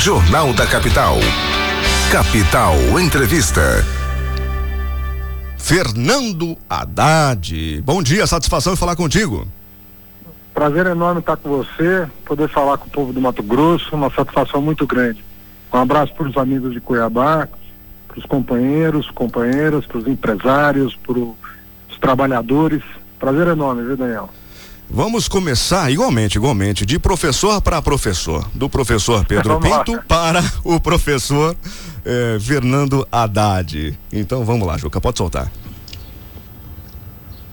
Jornal da Capital. Capital Entrevista. Fernando Haddad. Bom dia, satisfação em falar contigo. Prazer enorme estar com você, poder falar com o povo do Mato Grosso, uma satisfação muito grande. Um abraço para os amigos de Cuiabá, para os companheiros, companheiras, para os empresários, para os trabalhadores. Prazer enorme, viu, Daniel? Vamos começar igualmente, igualmente, de professor para professor, do professor Pedro Pinto lá. para o professor eh, Fernando Haddad. Então vamos lá, Juca, pode soltar.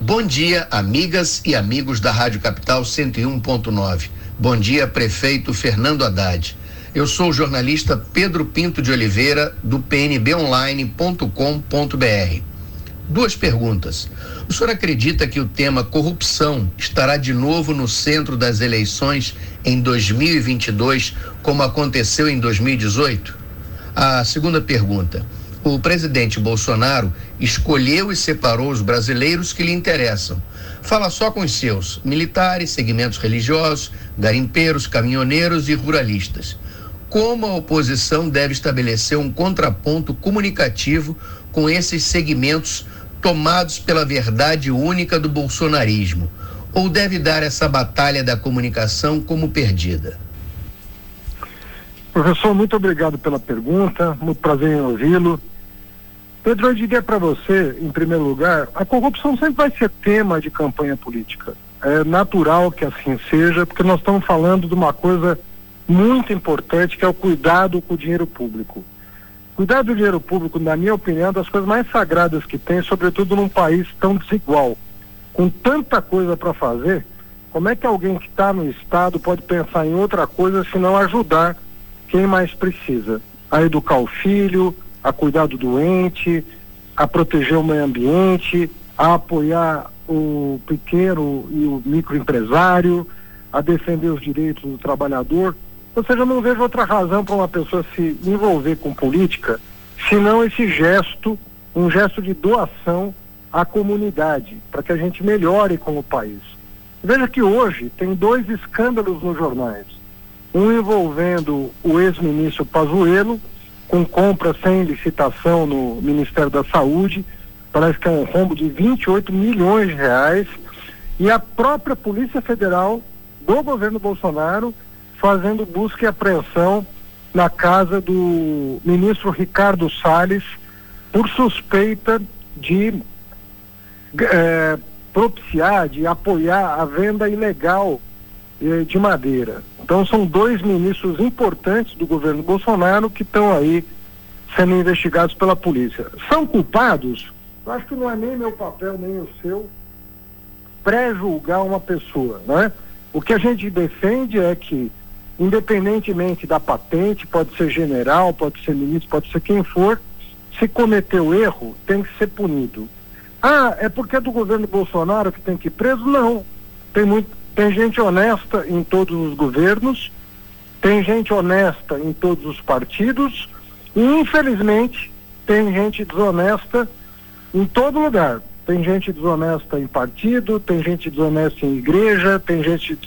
Bom dia, amigas e amigos da Rádio Capital 101.9. Bom dia, prefeito Fernando Haddad. Eu sou o jornalista Pedro Pinto de Oliveira, do pnbonline.com.br. Duas perguntas. O senhor acredita que o tema corrupção estará de novo no centro das eleições em 2022, como aconteceu em 2018? A segunda pergunta. O presidente Bolsonaro escolheu e separou os brasileiros que lhe interessam. Fala só com os seus: militares, segmentos religiosos, garimpeiros, caminhoneiros e ruralistas. Como a oposição deve estabelecer um contraponto comunicativo com esses segmentos tomados pela verdade única do bolsonarismo? Ou deve dar essa batalha da comunicação como perdida? Professor, muito obrigado pela pergunta, muito prazer em ouvi-lo. Pedro, eu diria para você, em primeiro lugar, a corrupção sempre vai ser tema de campanha política. É natural que assim seja, porque nós estamos falando de uma coisa muito importante que é o cuidado com o dinheiro público. Cuidar do dinheiro público, na minha opinião, é das coisas mais sagradas que tem, sobretudo num país tão desigual, com tanta coisa para fazer. Como é que alguém que está no Estado pode pensar em outra coisa se não ajudar quem mais precisa? A educar o filho, a cuidar do doente, a proteger o meio ambiente, a apoiar o pequeno e o microempresário, a defender os direitos do trabalhador. Ou seja, eu não vejo outra razão para uma pessoa se envolver com política, senão esse gesto, um gesto de doação à comunidade, para que a gente melhore como país. Veja que hoje tem dois escândalos nos jornais. Um envolvendo o ex-ministro Pazuello, com compra sem licitação no Ministério da Saúde, parece que é um rombo de 28 milhões de reais, e a própria Polícia Federal do governo Bolsonaro fazendo busca e apreensão na casa do ministro Ricardo Salles por suspeita de é, propiciar, de apoiar a venda ilegal eh, de madeira. Então são dois ministros importantes do governo Bolsonaro que estão aí sendo investigados pela polícia. São culpados? Eu acho que não é nem meu papel, nem o seu, pré-julgar uma pessoa, né? O que a gente defende é que independentemente da patente, pode ser general, pode ser ministro, pode ser quem for, se cometeu erro, tem que ser punido. Ah, é porque é do governo Bolsonaro que tem que ir preso? Não. Tem, muito, tem gente honesta em todos os governos, tem gente honesta em todos os partidos, e infelizmente tem gente desonesta em todo lugar. Tem gente desonesta em partido, tem gente desonesta em igreja, tem gente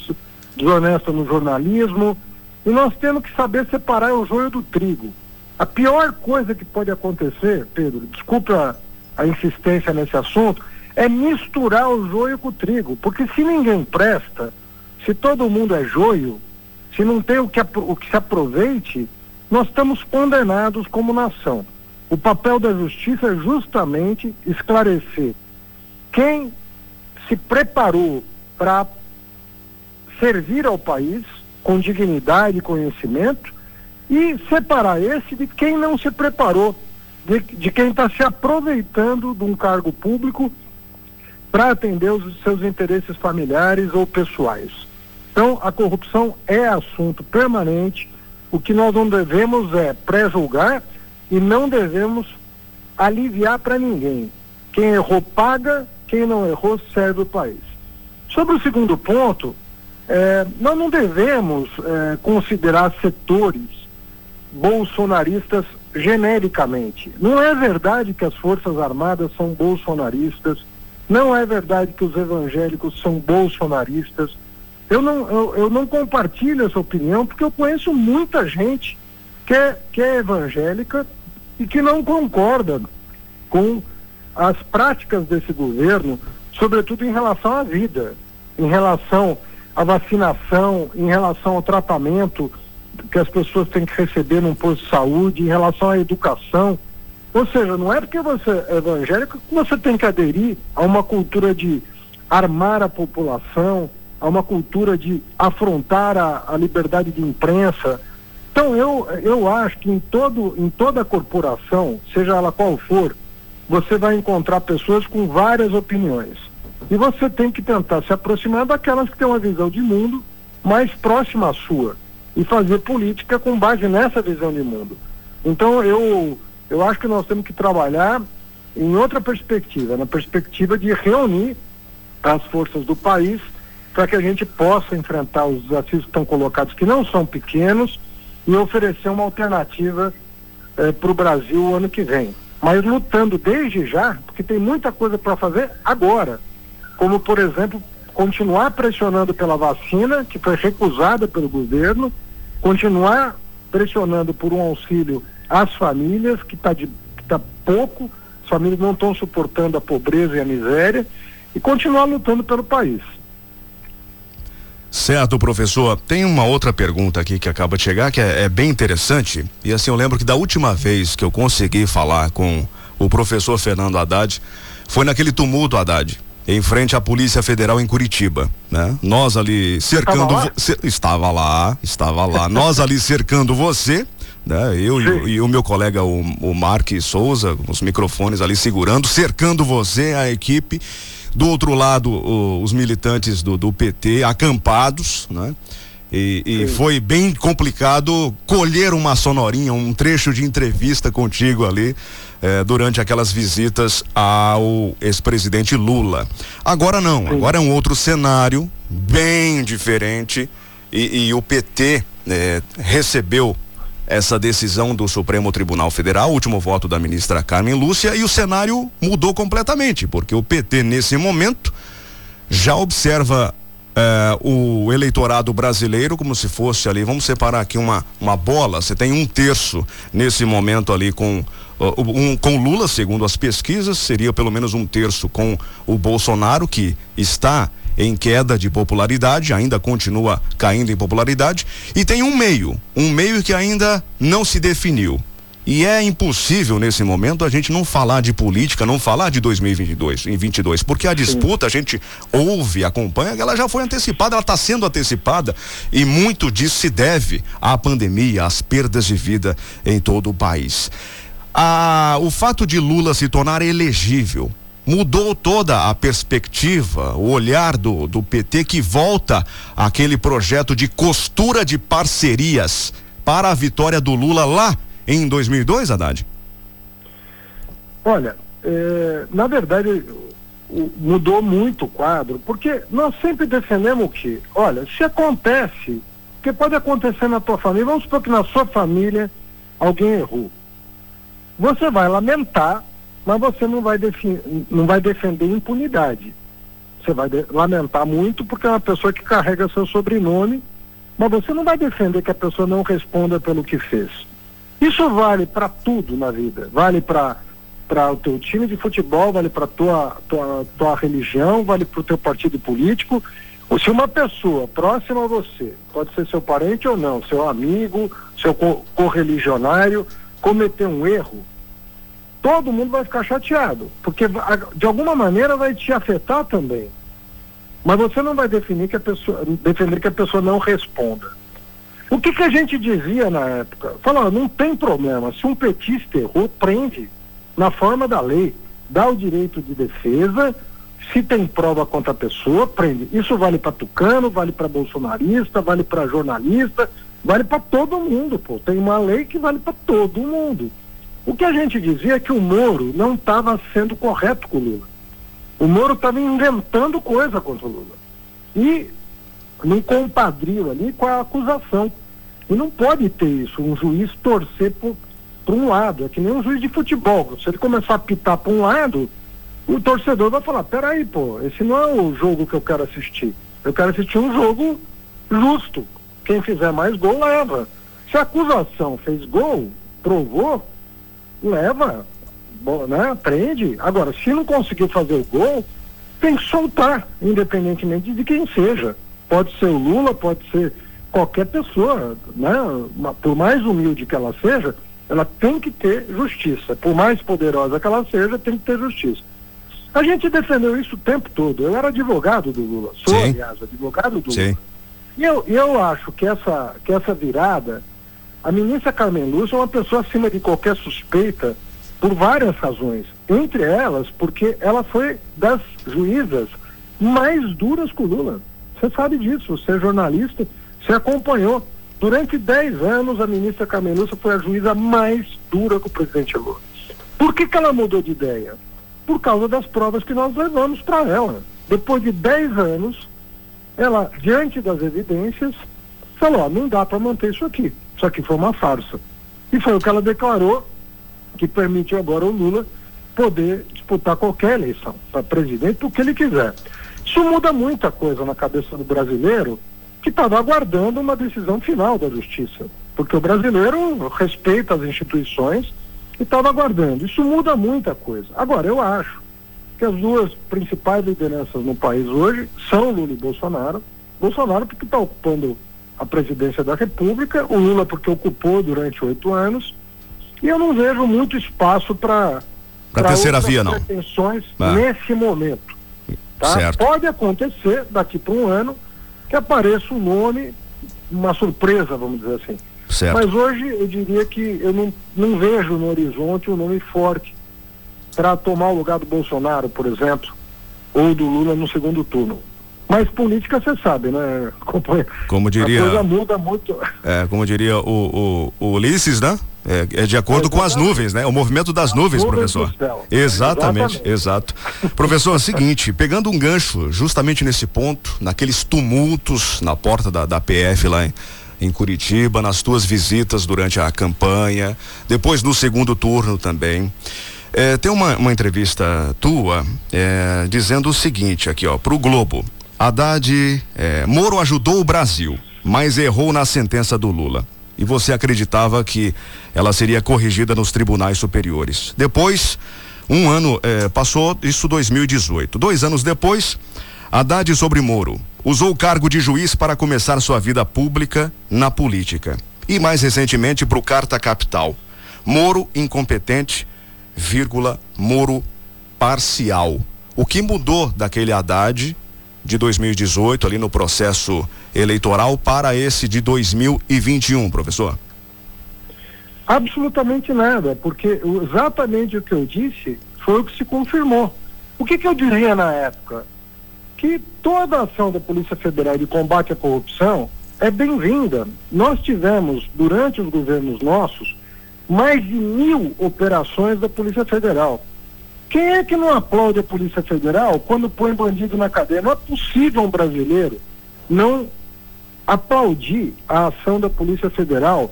desonesta no jornalismo. E nós temos que saber separar o joio do trigo. A pior coisa que pode acontecer, Pedro, desculpa a, a insistência nesse assunto, é misturar o joio com o trigo. Porque se ninguém presta, se todo mundo é joio, se não tem o que, o que se aproveite, nós estamos condenados como nação. O papel da justiça é justamente esclarecer quem se preparou para servir ao país com dignidade e conhecimento e separar esse de quem não se preparou, de, de quem está se aproveitando de um cargo público para atender os seus interesses familiares ou pessoais. Então, a corrupção é assunto permanente. O que nós não devemos é pré-julgar e não devemos aliviar para ninguém. Quem errou paga, quem não errou serve o país. Sobre o segundo ponto, é, nós não devemos é, considerar setores bolsonaristas genericamente. Não é verdade que as Forças Armadas são bolsonaristas, não é verdade que os evangélicos são bolsonaristas. Eu não, eu, eu não compartilho essa opinião porque eu conheço muita gente que é, que é evangélica e que não concorda com as práticas desse governo, sobretudo em relação à vida, em relação à vacinação, em relação ao tratamento que as pessoas têm que receber num posto de saúde, em relação à educação. Ou seja, não é porque você é evangélico que você tem que aderir a uma cultura de armar a população, a uma cultura de afrontar a, a liberdade de imprensa. Então eu, eu acho que em, todo, em toda corporação, seja ela qual for, você vai encontrar pessoas com várias opiniões. E você tem que tentar se aproximar daquelas que têm uma visão de mundo mais próxima à sua e fazer política com base nessa visão de mundo. Então eu eu acho que nós temos que trabalhar em outra perspectiva, na perspectiva de reunir as forças do país para que a gente possa enfrentar os desafios que estão colocados, que não são pequenos, e oferecer uma alternativa eh, para o Brasil o ano que vem. Mas lutando desde já, porque tem muita coisa para fazer agora, como por exemplo continuar pressionando pela vacina, que foi recusada pelo governo, continuar pressionando por um auxílio às famílias, que está tá pouco, as famílias não estão suportando a pobreza e a miséria, e continuar lutando pelo país. Certo, professor. Tem uma outra pergunta aqui que acaba de chegar que é, é, bem interessante. E assim, eu lembro que da última vez que eu consegui falar com o professor Fernando Haddad foi naquele tumulto, Haddad em frente à Polícia Federal em Curitiba, né? Nós ali cercando estava lá, estava lá, estava lá. nós ali cercando você, né? Eu e, e, o meu colega o, o Mark Souza, os microfones ali segurando, cercando você, a equipe. Do outro lado, o, os militantes do, do PT acampados, né? E, e foi bem complicado colher uma sonorinha, um trecho de entrevista contigo ali eh, durante aquelas visitas ao ex-presidente Lula. Agora não, agora é um outro cenário, bem diferente, e, e o PT eh, recebeu essa decisão do Supremo Tribunal Federal, último voto da ministra Carmen Lúcia, e o cenário mudou completamente, porque o PT, nesse momento, já observa é, o eleitorado brasileiro como se fosse ali, vamos separar aqui uma, uma bola, você tem um terço nesse momento ali com um, com Lula, segundo as pesquisas, seria pelo menos um terço com o Bolsonaro, que está em queda de popularidade, ainda continua caindo em popularidade, e tem um meio, um meio que ainda não se definiu. E é impossível nesse momento a gente não falar de política, não falar de 2022, em 22, porque a disputa a gente ouve, acompanha, ela já foi antecipada, ela está sendo antecipada e muito disso se deve à pandemia, às perdas de vida em todo o país. Ah, o fato de Lula se tornar elegível mudou toda a perspectiva, o olhar do, do PT que volta àquele projeto de costura de parcerias para a vitória do Lula lá em 2002, Haddad? Olha, é, na verdade mudou muito o quadro, porque nós sempre defendemos o quê? Olha, se acontece, que pode acontecer na tua família, vamos supor que na sua família alguém errou. Você vai lamentar, mas você não vai, não vai defender impunidade. Você vai lamentar muito porque é uma pessoa que carrega seu sobrenome, mas você não vai defender que a pessoa não responda pelo que fez. Isso vale para tudo na vida. Vale para para o teu time de futebol, vale para tua, tua tua religião, vale para o teu partido político. Ou se uma pessoa próxima a você, pode ser seu parente ou não, seu amigo, seu correligionário, cometer um erro, todo mundo vai ficar chateado, porque de alguma maneira vai te afetar também. Mas você não vai definir que a pessoa, defender que a pessoa não responda. O que, que a gente dizia na época? Falava, não tem problema, se um petista errou, prende na forma da lei, dá o direito de defesa, se tem prova contra a pessoa, prende. Isso vale para tucano, vale para bolsonarista, vale para jornalista, vale para todo mundo, pô. Tem uma lei que vale para todo mundo. O que a gente dizia é que o Moro não estava sendo correto com o Lula. O Moro estava inventando coisa contra o Lula. E não compadrio ali com a acusação. E não pode ter isso, um juiz torcer para um lado. É que nem um juiz de futebol. Se ele começar a pitar para um lado, o torcedor vai falar, peraí, pô, esse não é o jogo que eu quero assistir. Eu quero assistir um jogo justo. Quem fizer mais gol leva. Se a acusação fez gol, provou, leva, né, prende. Agora, se não conseguiu fazer o gol, tem que soltar, independentemente de quem seja. Pode ser o Lula, pode ser qualquer pessoa, né? Por mais humilde que ela seja, ela tem que ter justiça. Por mais poderosa que ela seja, tem que ter justiça. A gente defendeu isso o tempo todo. Eu era advogado do Lula, sou, Sim. aliás, advogado do Sim. Lula. E eu, eu acho que essa, que essa virada, a ministra Carmen Lúcia é uma pessoa acima de qualquer suspeita por várias razões. Entre elas, porque ela foi das juízas mais duras com o Lula. Você sabe disso, você é jornalista, você acompanhou. Durante 10 anos, a ministra Carmen Lúcia foi a juíza mais dura com o presidente Lula. Por que, que ela mudou de ideia? Por causa das provas que nós levamos para ela. Depois de 10 anos, ela, diante das evidências, falou: não dá para manter isso aqui. Isso aqui foi uma farsa. E foi o que ela declarou que permite agora o Lula poder disputar qualquer eleição para presidente, o que ele quiser. Isso muda muita coisa na cabeça do brasileiro que estava aguardando uma decisão final da justiça, porque o brasileiro respeita as instituições e estava aguardando. Isso muda muita coisa. Agora, eu acho que as duas principais lideranças no país hoje são Lula e Bolsonaro. Bolsonaro porque está ocupando a presidência da República, o Lula porque ocupou durante oito anos, e eu não vejo muito espaço para para terceira via não pretensões ah. nesse momento. Tá? Certo. Pode acontecer daqui para um ano que apareça um nome, uma surpresa, vamos dizer assim. Certo. Mas hoje eu diria que eu não, não vejo no horizonte um nome forte para tomar o lugar do Bolsonaro, por exemplo, ou do Lula no segundo turno. Mas política você sabe, né? Como diria. A coisa muda muito. É, como diria o, o, o Ulisses, né? É, é de acordo é, com as nuvens, né? O movimento das nuvens, nuvens professor. Exatamente, exatamente, exato. professor, é o seguinte, pegando um gancho justamente nesse ponto, naqueles tumultos na porta da, da PF lá em, em Curitiba, nas tuas visitas durante a campanha, depois no segundo turno também. É, tem uma, uma entrevista tua é, dizendo o seguinte aqui, ó, pro Globo. Haddad, é, Moro ajudou o Brasil, mas errou na sentença do Lula. E você acreditava que ela seria corrigida nos tribunais superiores. Depois, um ano é, passou, isso 2018. Dois anos depois, Haddad sobre Moro usou o cargo de juiz para começar sua vida pública na política. E mais recentemente para o Carta Capital. Moro incompetente, vírgula, Moro parcial. O que mudou daquele Haddad de 2018 ali no processo eleitoral para esse de 2021, professor? Absolutamente nada, porque exatamente o que eu disse foi o que se confirmou. O que, que eu dizia na época? Que toda a ação da Polícia Federal de combate à corrupção é bem-vinda. Nós tivemos, durante os governos nossos, mais de mil operações da Polícia Federal. Quem é que não aplaude a Polícia Federal quando põe bandido na cadeia? Não é possível um brasileiro não aplaudir a ação da Polícia Federal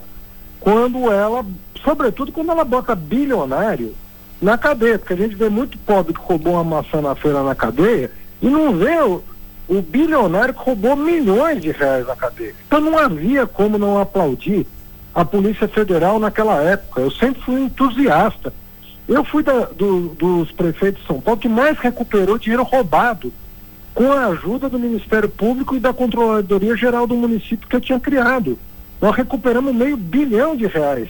quando ela, sobretudo quando ela bota bilionário na cadeia, porque a gente vê muito pobre que roubou uma maçã na feira na cadeia e não vê o, o bilionário que roubou milhões de reais na cadeia. Então não havia como não aplaudir a Polícia Federal naquela época. Eu sempre fui entusiasta eu fui da, do, dos prefeitos de São Paulo que mais recuperou dinheiro roubado com a ajuda do Ministério Público e da Controladoria Geral do município que eu tinha criado. Nós recuperamos meio bilhão de reais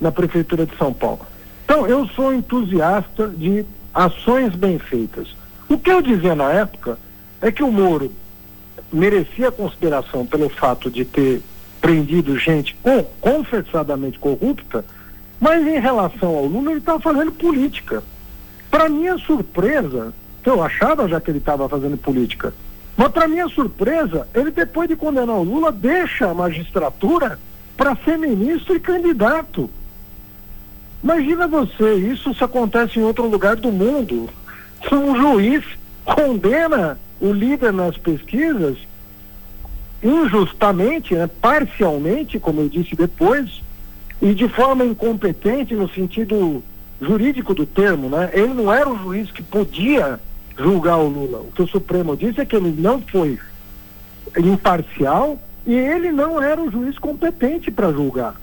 na Prefeitura de São Paulo. Então, eu sou entusiasta de ações bem feitas. O que eu dizia na época é que o Moro merecia consideração pelo fato de ter prendido gente com, confessadamente corrupta, mas em relação ao Lula, ele estava fazendo política. Para minha surpresa, que eu achava já que ele estava fazendo política, mas para minha surpresa, ele depois de condenar o Lula, deixa a magistratura para ser ministro e candidato. Imagina você, isso se acontece em outro lugar do mundo. Um juiz condena o líder nas pesquisas injustamente, né, parcialmente, como eu disse depois, e de forma incompetente no sentido jurídico do termo, né? Ele não era o juiz que podia julgar o Lula. O que o Supremo disse é que ele não foi imparcial e ele não era o juiz competente para julgar.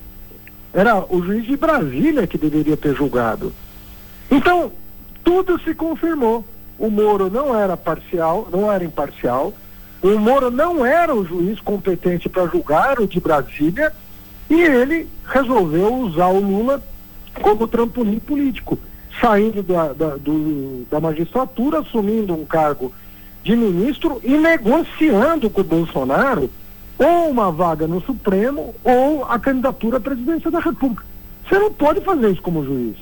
Era o juiz de Brasília que deveria ter julgado. Então, tudo se confirmou. O Moro não era parcial, não era imparcial. O Moro não era o juiz competente para julgar o de Brasília e ele resolveu usar o Lula como trampolim político, saindo da, da, do, da magistratura, assumindo um cargo de ministro e negociando com o Bolsonaro ou uma vaga no Supremo ou a candidatura à presidência da República. Você não pode fazer isso como juiz.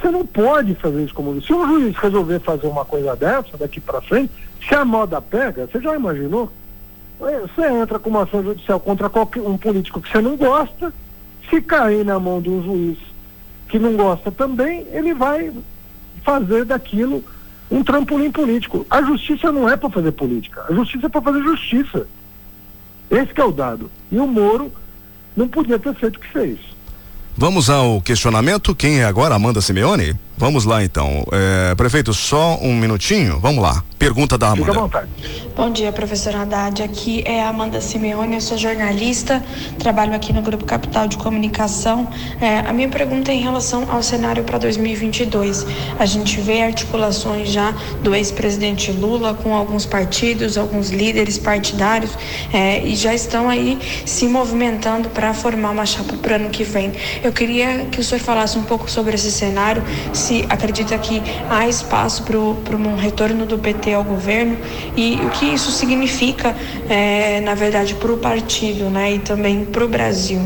Você não pode fazer isso como juiz. Se um juiz resolver fazer uma coisa dessa daqui para frente, se a moda pega, você já imaginou? Você entra com uma ação judicial contra qualquer um político que você não gosta, se cair na mão de um juiz que não gosta também, ele vai fazer daquilo um trampolim político. A justiça não é para fazer política, a justiça é para fazer justiça. Esse é o dado. E o Moro não podia ter feito o que fez. Vamos ao questionamento. Quem é agora? Amanda Simeone? Vamos lá então. É, prefeito, só um minutinho. Vamos lá. Pergunta da Amanda. Fica à vontade. Bom dia, professora Haddad. Aqui é a Amanda Simeone, eu sou jornalista, trabalho aqui no Grupo Capital de Comunicação. É, a minha pergunta é em relação ao cenário para 2022. A gente vê articulações já do ex-presidente Lula com alguns partidos, alguns líderes partidários, é, e já estão aí se movimentando para formar uma chapa para o ano que vem. Eu queria que o senhor falasse um pouco sobre esse cenário se acredita que há espaço para um retorno do PT ao governo e o que isso significa, é, na verdade, para o partido né, e também para o Brasil.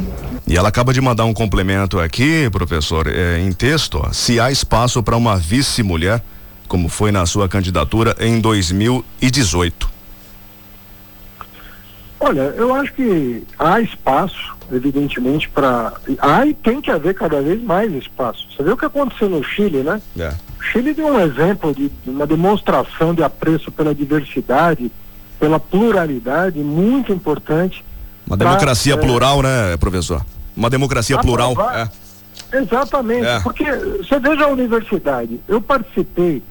E ela acaba de mandar um complemento aqui, professor, é, em texto, ó, se há espaço para uma vice-mulher, como foi na sua candidatura em 2018. Olha, eu acho que há espaço evidentemente, para. Há e tem que haver cada vez mais espaço. Você viu o que aconteceu no Chile, né? É. O Chile deu um exemplo de uma demonstração de apreço pela diversidade, pela pluralidade, muito importante. Uma pra, democracia é, plural, né, professor? Uma democracia plural. É. Exatamente, é. porque você veja a universidade. Eu participei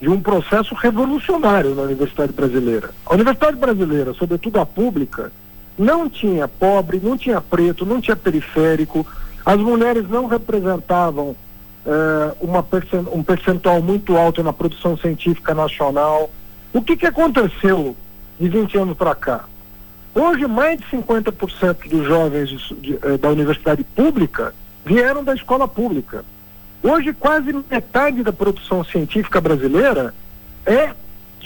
de um processo revolucionário na Universidade Brasileira. A Universidade Brasileira, sobretudo a pública, não tinha pobre, não tinha preto, não tinha periférico, as mulheres não representavam eh, uma um percentual muito alto na produção científica nacional. O que, que aconteceu de 20 anos para cá? Hoje, mais de 50% dos jovens de, de, eh, da universidade pública vieram da escola pública. Hoje, quase metade da produção científica brasileira é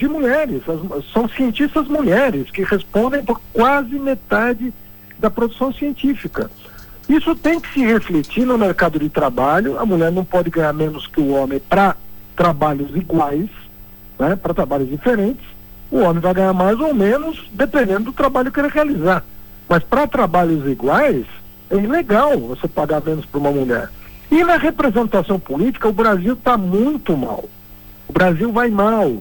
de mulheres. As, são cientistas mulheres que respondem por quase metade da produção científica. Isso tem que se refletir no mercado de trabalho. A mulher não pode ganhar menos que o homem para trabalhos iguais, né, para trabalhos diferentes. O homem vai ganhar mais ou menos dependendo do trabalho que ele realizar. Mas para trabalhos iguais, é ilegal você pagar menos para uma mulher. E na representação política, o Brasil está muito mal. O Brasil vai mal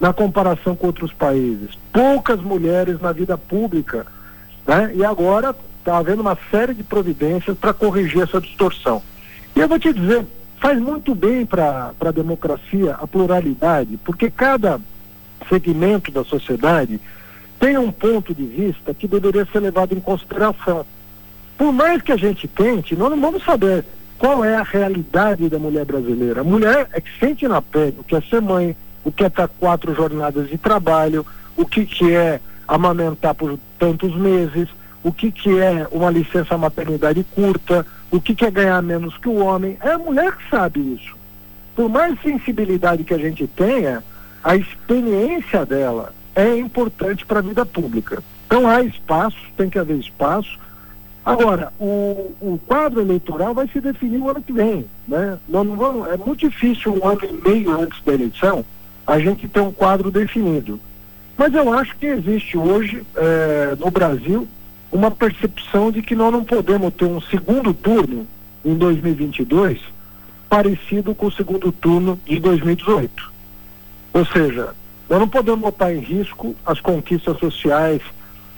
na comparação com outros países. Poucas mulheres na vida pública. Né? E agora está havendo uma série de providências para corrigir essa distorção. E eu vou te dizer, faz muito bem para a democracia a pluralidade, porque cada segmento da sociedade tem um ponto de vista que deveria ser levado em consideração. Por mais que a gente tente, nós não vamos saber qual é a realidade da mulher brasileira. A mulher é que sente na pele o que é ser mãe, o que é estar quatro jornadas de trabalho, o que, que é amamentar por tantos meses, o que, que é uma licença maternidade curta, o que, que é ganhar menos que o homem. É a mulher que sabe isso. Por mais sensibilidade que a gente tenha, a experiência dela é importante para a vida pública. Então há espaço, tem que haver espaço. Agora, o, o quadro eleitoral vai se definir o ano que vem. Né? Não vamos, é muito difícil um ano e meio antes da eleição a gente tem um quadro definido. Mas eu acho que existe hoje, eh, no Brasil, uma percepção de que nós não podemos ter um segundo turno em 2022 parecido com o segundo turno de 2018. Ou seja, nós não podemos botar em risco as conquistas sociais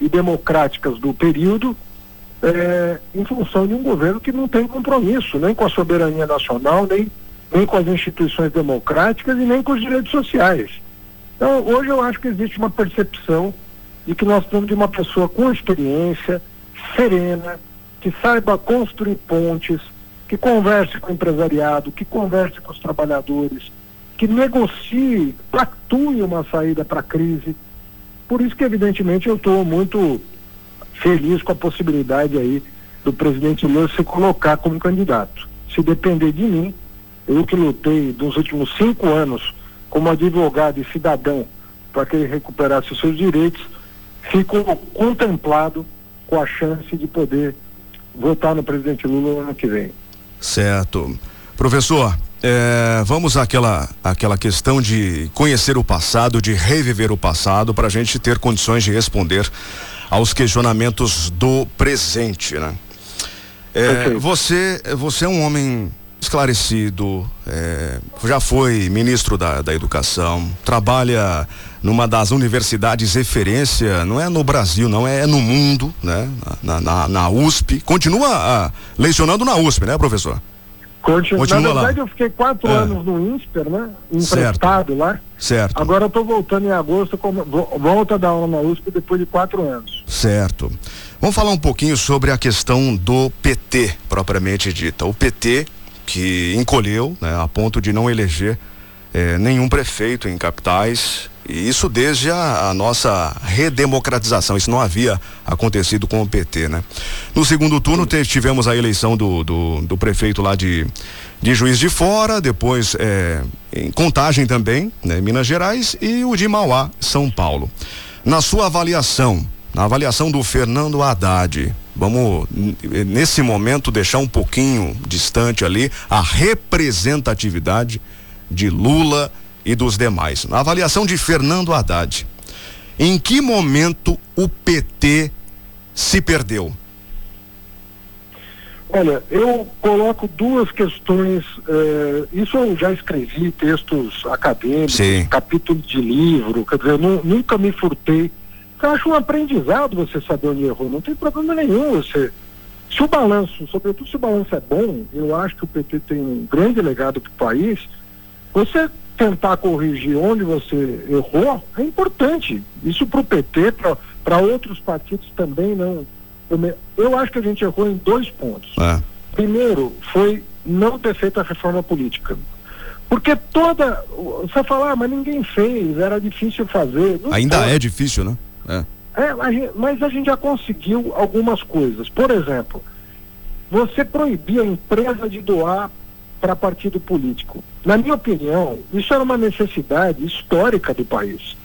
e democráticas do período eh, em função de um governo que não tem compromisso nem com a soberania nacional, nem nem com as instituições democráticas e nem com os direitos sociais. Então, hoje eu acho que existe uma percepção de que nós temos de uma pessoa com experiência, serena, que saiba construir pontes, que converse com o empresariado, que converse com os trabalhadores, que negocie, pactue uma saída para a crise. Por isso que, evidentemente, eu estou muito feliz com a possibilidade aí do presidente Lula se colocar como candidato. Se depender de mim, eu que lutei nos últimos cinco anos como advogado e cidadão para que ele recuperasse os seus direitos, fico contemplado com a chance de poder votar no presidente Lula no ano que vem. Certo. Professor, é, vamos àquela, àquela questão de conhecer o passado, de reviver o passado, para a gente ter condições de responder aos questionamentos do presente, né? É, você, você é um homem esclarecido, é, já foi ministro da, da Educação, trabalha numa das universidades referência, não é no Brasil, não é, é no mundo, né? Na, na, na USP. Continua ah, lecionando na USP, né, professor? Continua, Continua na verdade, lá. eu fiquei quatro é. anos no INSPER, né? Emprestado certo. lá. Certo. Agora eu estou voltando em agosto, como, volta a dar aula na USP depois de quatro anos. Certo. Vamos falar um pouquinho sobre a questão do PT, propriamente dita. O PT que encolheu, né, a ponto de não eleger eh, nenhum prefeito em capitais, e isso desde a, a, nossa redemocratização. Isso não havia acontecido com o PT, né? No segundo turno tivemos a eleição do, do, do, prefeito lá de, de Juiz de Fora, depois eh, em Contagem também, né, Minas Gerais, e o de Mauá, São Paulo. Na sua avaliação, na avaliação do Fernando Haddad, vamos nesse momento deixar um pouquinho distante ali a representatividade de Lula e dos demais. Na avaliação de Fernando Haddad, em que momento o PT se perdeu? Olha, eu coloco duas questões. Eh, isso eu já escrevi textos acadêmicos, Sim. capítulos de livro, quer dizer, eu nunca me furtei eu acho um aprendizado você saber onde errou, não tem problema nenhum você. Se o balanço, sobretudo se o balanço é bom, eu acho que o PT tem um grande legado para o país, você tentar corrigir onde você errou é importante. Isso para o PT, para outros partidos também não. Eu, acho que a gente errou em dois pontos. É. Primeiro, foi não ter feito a reforma política. Porque toda. Você fala, ah, mas ninguém fez, era difícil fazer. Não Ainda é difícil, né? É. É, mas a gente já conseguiu algumas coisas. Por exemplo, você proibir a empresa de doar para partido político. Na minha opinião, isso era uma necessidade histórica do país.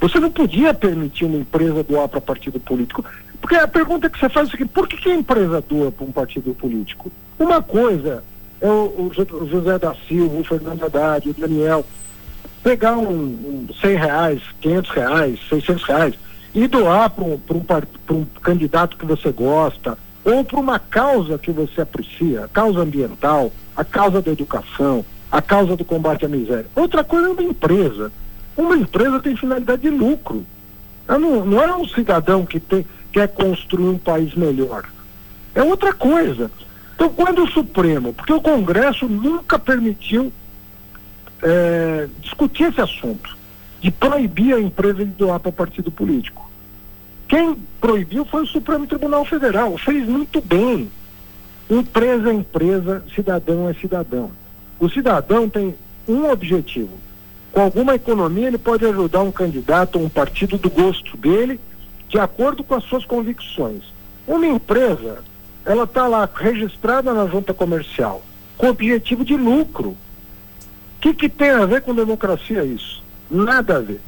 Você não podia permitir uma empresa doar para partido político. Porque a pergunta que você faz é o seguinte, por que, que a empresa doa para um partido político? Uma coisa é o, o José da Silva, o Fernando Haddad, o Daniel, pegar um, um 100 reais, 500 reais, 600 reais, e doar para um, um, um candidato que você gosta, ou para uma causa que você aprecia, a causa ambiental, a causa da educação, a causa do combate à miséria. Outra coisa é uma empresa. Uma empresa tem finalidade de lucro. Não, não é um cidadão que tem, quer construir um país melhor. É outra coisa. Então, quando o Supremo, porque o Congresso nunca permitiu é, discutir esse assunto de proibir a empresa de doar para partido político. Quem proibiu foi o Supremo Tribunal Federal. Fez muito bem. Empresa é empresa, cidadão é cidadão. O cidadão tem um objetivo. Com alguma economia, ele pode ajudar um candidato ou um partido do gosto dele, de acordo com as suas convicções. Uma empresa, ela está lá registrada na junta comercial, com objetivo de lucro. O que, que tem a ver com democracia isso? Nada a ver.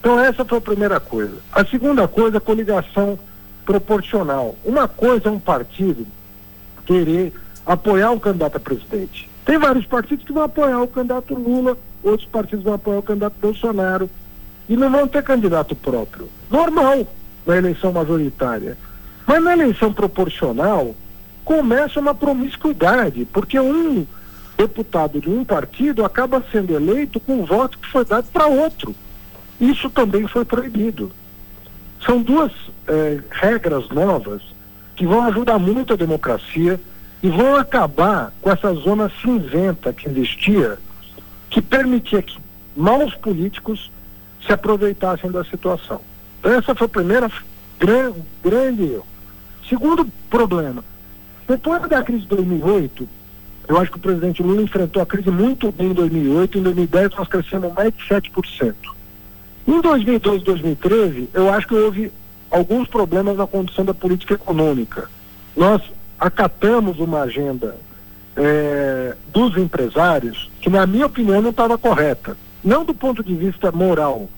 Então essa foi a primeira coisa. A segunda coisa, a coligação proporcional. Uma coisa é um partido querer apoiar um candidato a presidente. Tem vários partidos que vão apoiar o candidato Lula, outros partidos vão apoiar o candidato Bolsonaro e não vão ter candidato próprio. Normal na eleição majoritária. Mas na eleição proporcional começa uma promiscuidade, porque um deputado de um partido acaba sendo eleito com o voto que foi dado para outro. Isso também foi proibido. São duas eh, regras novas que vão ajudar muito a democracia e vão acabar com essa zona cinzenta que existia, que permitia que maus políticos se aproveitassem da situação. Então essa foi a primeira gran, grande erro. Segundo problema, Depois da crise de 2008, eu acho que o presidente Lula enfrentou a crise muito bem em 2008. Em 2010 nós crescemos mais de 7%. Em 2012 e 2013, eu acho que houve alguns problemas na condução da política econômica. Nós acatamos uma agenda é, dos empresários que, na minha opinião, não estava correta. Não do ponto de vista moral,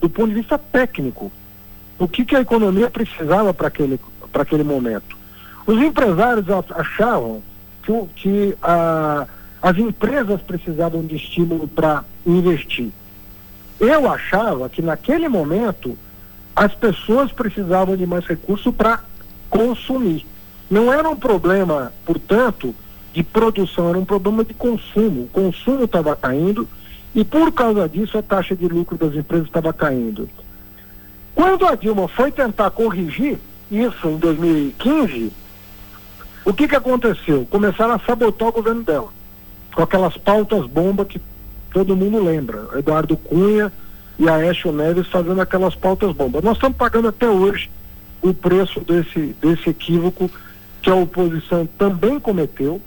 do ponto de vista técnico. O que, que a economia precisava para aquele, aquele momento. Os empresários achavam que, que a, as empresas precisavam de estímulo para investir. Eu achava que naquele momento as pessoas precisavam de mais recursos para consumir. Não era um problema, portanto, de produção, era um problema de consumo. O consumo estava caindo e por causa disso a taxa de lucro das empresas estava caindo. Quando a Dilma foi tentar corrigir isso em 2015, o que, que aconteceu? Começaram a sabotar o governo dela, com aquelas pautas bomba que todo mundo lembra. Eduardo Cunha e Aécio Neves fazendo aquelas pautas bomba. Nós estamos pagando até hoje o preço desse, desse equívoco que a oposição também cometeu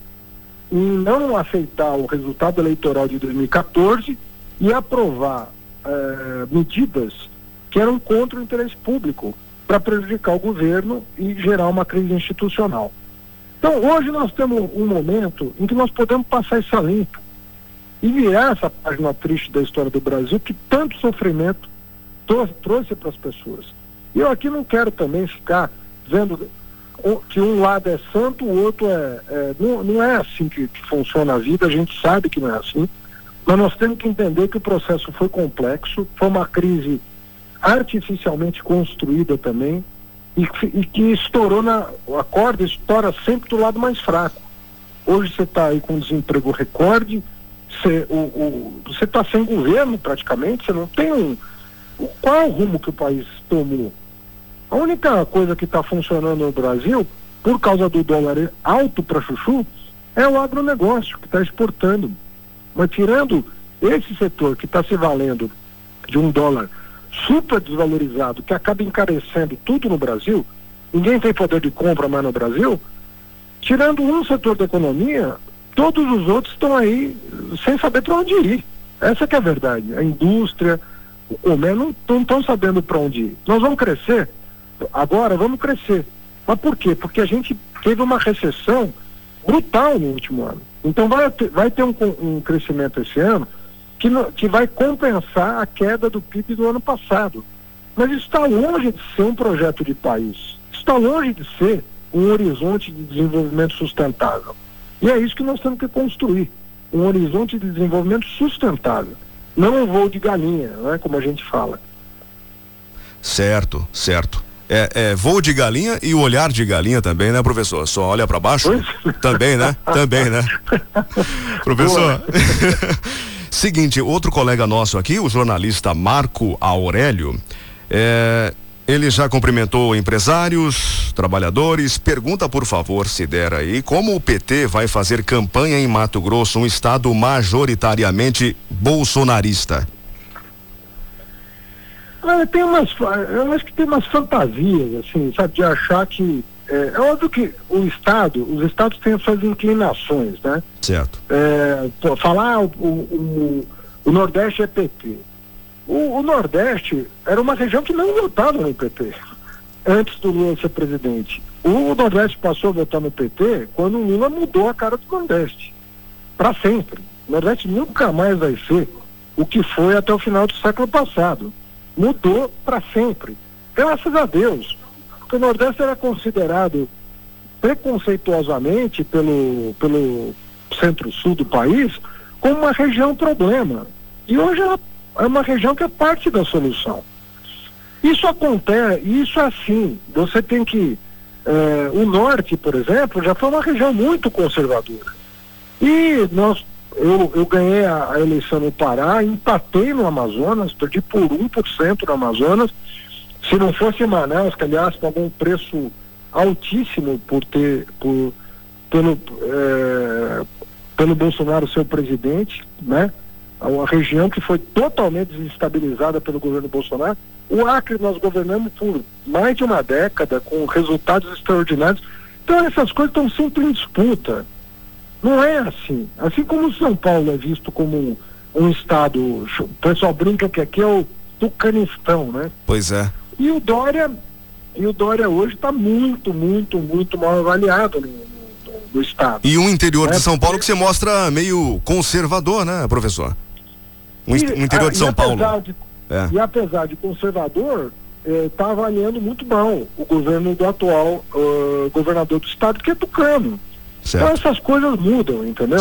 em não aceitar o resultado eleitoral de 2014 e aprovar eh, medidas que eram contra o interesse público para prejudicar o governo e gerar uma crise institucional. Então, hoje nós temos um momento em que nós podemos passar isso limpo e virar essa página triste da história do Brasil que tanto sofrimento trouxe para as pessoas. E eu aqui não quero também ficar vendo que um lado é santo, o outro é. é não, não, é assim que, que, funciona a vida, a gente sabe que não é assim, mas nós temos que entender que o processo foi complexo, foi uma crise artificialmente construída também, e, e que estourou na. A corda estoura sempre do lado mais fraco. Hoje você está aí com desemprego recorde, você está sem governo praticamente, você não tem um. Qual é o rumo que o país tomou? A única coisa que está funcionando no Brasil, por causa do dólar alto para chuchu, é o agronegócio que está exportando. Mas tirando esse setor que está se valendo de um dólar super desvalorizado, que acaba encarecendo tudo no Brasil, ninguém tem poder de compra mais no Brasil, tirando um setor da economia, todos os outros estão aí sem saber para onde ir. Essa que é a verdade. A indústria, o comércio não estão sabendo para onde ir. Nós vamos crescer Agora vamos crescer. Mas por quê? Porque a gente teve uma recessão brutal no último ano. Então vai ter, vai ter um, um crescimento esse ano que, no, que vai compensar a queda do PIB do ano passado. Mas está longe de ser um projeto de país. Está longe de ser um horizonte de desenvolvimento sustentável. E é isso que nós temos que construir. Um horizonte de desenvolvimento sustentável. Não um voo de galinha, né, como a gente fala. Certo, certo. É, é, voo de galinha e o olhar de galinha também, né, professor? Só olha para baixo? Também, né? também, né? professor. Seguinte, outro colega nosso aqui, o jornalista Marco Aurélio, é, ele já cumprimentou empresários, trabalhadores. Pergunta, por favor, se der aí, como o PT vai fazer campanha em Mato Grosso, um estado majoritariamente bolsonarista? Ah, tem umas, eu acho que tem umas fantasias, assim, sabe, de achar que. É, é óbvio que o Estado, os Estados têm suas inclinações, né? Certo. É, falar o, o, o, Nordeste é PT. O, o, Nordeste era uma região que não votava no PT antes do Lula ser presidente. O Nordeste passou a votar no PT quando o Lula mudou a cara do Nordeste. Para sempre. O Nordeste nunca mais vai ser o que foi até o final do século passado mudou para sempre. Graças a Deus. Porque o Nordeste era considerado preconceituosamente pelo, pelo centro-sul do país como uma região problema. E hoje é uma região que é parte da solução. Isso acontece, isso é assim. Você tem que. Eh, o norte, por exemplo, já foi uma região muito conservadora. E nós eu, eu ganhei a, a, eleição no Pará, empatei no Amazonas, perdi por 1% no Amazonas. Se não fosse Manaus, que aliás pagou um preço altíssimo por ter, por, pelo, é, pelo Bolsonaro ser o presidente, né? Uma região que foi totalmente desestabilizada pelo governo Bolsonaro. O Acre nós governamos por mais de uma década, com resultados extraordinários Então essas coisas estão sempre em disputa. Não é assim. Assim como São Paulo é visto como um, um estado, o pessoal brinca que aqui é o Tucanistão, né? Pois é. E o Dória, e o Dória hoje está muito, muito, muito mal avaliado no, no, no estado. E um interior é, de São Paulo que você mostra meio conservador, né, professor? Um, e, interior de São Paulo. De, é. E apesar de conservador, está eh, avaliando muito mal o governo do atual uh, governador do estado, que é Tucano. Certo. Então essas coisas mudam, entendeu?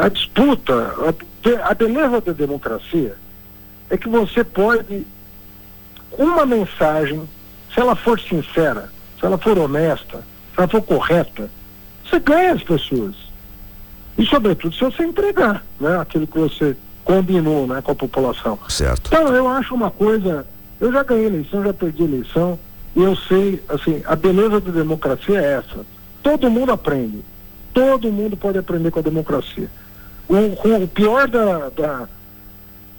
a disputa, a, a beleza da democracia é que você pode, uma mensagem, se ela for sincera, se ela for honesta, se ela for correta, você ganha as pessoas. E sobretudo se você entregar, né, aquilo que você combinou, né, com a população. Certo. Então eu acho uma coisa, eu já ganhei eleição, já perdi eleição, e eu sei, assim, a beleza da democracia é essa. Todo mundo aprende. Todo mundo pode aprender com a democracia. O, o pior da, da,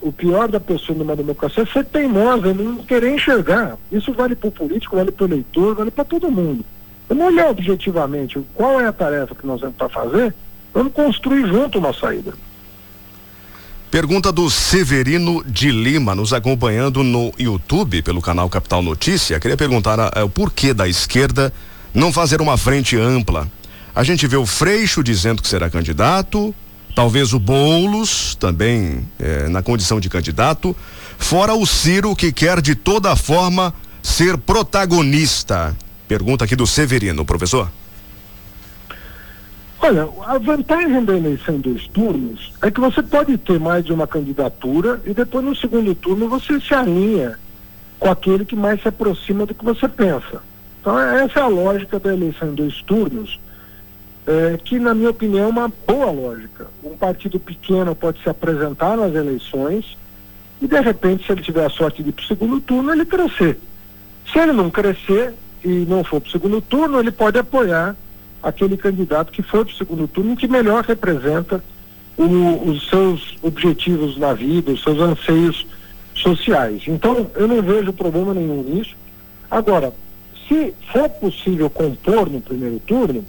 o pior da pessoa numa democracia é ser teimosa, não querer enxergar. Isso vale para o político, vale para o eleitor, vale para todo mundo. Vamos olhar objetivamente qual é a tarefa que nós vamos para fazer, vamos construir junto uma saída. Pergunta do Severino de Lima, nos acompanhando no YouTube pelo canal Capital Notícia. Queria perguntar uh, o porquê da esquerda não fazer uma frente ampla a gente vê o Freixo dizendo que será candidato, talvez o Boulos também eh, na condição de candidato, fora o Ciro que quer de toda forma ser protagonista. Pergunta aqui do Severino, professor. Olha, a vantagem da eleição em dois turnos é que você pode ter mais de uma candidatura e depois no segundo turno você se alinha com aquele que mais se aproxima do que você pensa. Então essa é a lógica da eleição em dois turnos é, que, na minha opinião, é uma boa lógica. Um partido pequeno pode se apresentar nas eleições e, de repente, se ele tiver a sorte de ir para o segundo turno, ele crescer. Se ele não crescer e não for para o segundo turno, ele pode apoiar aquele candidato que foi para o segundo turno que melhor representa o, os seus objetivos na vida, os seus anseios sociais. Então, eu não vejo problema nenhum nisso. Agora, se for possível compor no primeiro turno,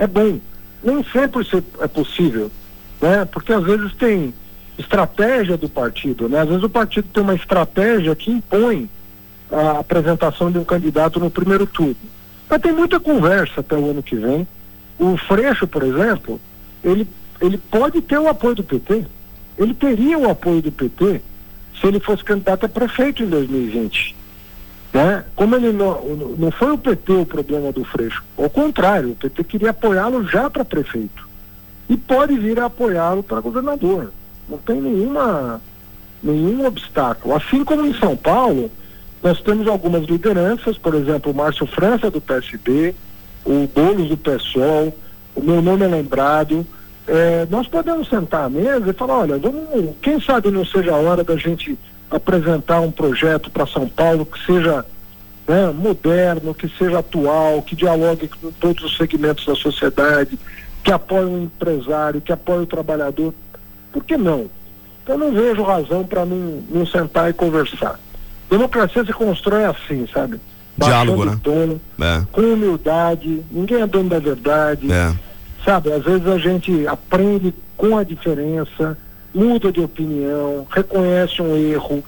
é bom. Nem sempre é possível, né? Porque às vezes tem estratégia do partido, né? Às vezes o partido tem uma estratégia que impõe a apresentação de um candidato no primeiro turno. Mas tem muita conversa até o ano que vem. O Freixo, por exemplo, ele, ele pode ter o apoio do PT. Ele teria o apoio do PT se ele fosse candidato a prefeito em 2020. Né? Como ele não, não foi o PT o problema do Freixo, ao contrário, o PT queria apoiá-lo já para prefeito. E pode vir a apoiá-lo para governador. Não tem nenhuma, nenhum obstáculo. Assim como em São Paulo, nós temos algumas lideranças, por exemplo, o Márcio França do PSB, o Boulos do PSOL, o meu nome é lembrado. É, nós podemos sentar à mesa e falar, olha, vamos, quem sabe não seja a hora da gente apresentar um projeto para São Paulo que seja né, moderno, que seja atual, que dialogue com todos os segmentos da sociedade, que apoie o empresário, que apoie o trabalhador. Por que não? Então não vejo razão para não, não sentar e conversar. Democracia se constrói assim, sabe? Diálogo, né? É. Com humildade, ninguém é dono da verdade. É. Sabe, às vezes a gente aprende com a diferença muda de opinião, reconhece um erro.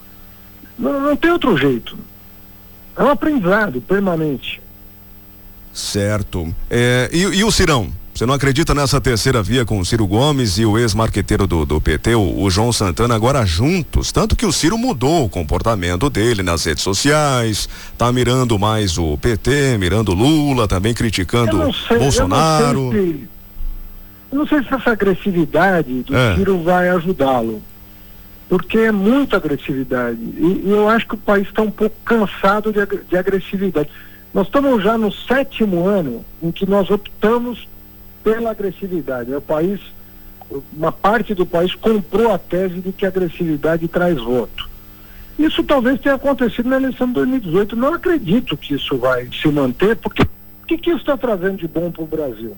Não, não tem outro jeito. É um aprendizado permanente. Certo. É, e, e, o Cirão? Você não acredita nessa terceira via com o Ciro Gomes e o ex-marqueteiro do, do PT, o, o, João Santana, agora juntos? Tanto que o Ciro mudou o comportamento dele nas redes sociais, tá mirando mais o PT, mirando Lula, também criticando sei, Bolsonaro. Eu não sei se eu não sei se essa agressividade do é. Ciro vai ajudá-lo, porque é muita agressividade. E, e, eu acho que o país está um pouco cansado de, de agressividade. Nós estamos já no sétimo ano em que nós optamos pela agressividade. O país, uma parte do país comprou a tese de que a agressividade traz voto. Isso talvez tenha acontecido na eleição de 2018. Não acredito que isso vai se manter, porque o que, que isso está trazendo de bom para o Brasil?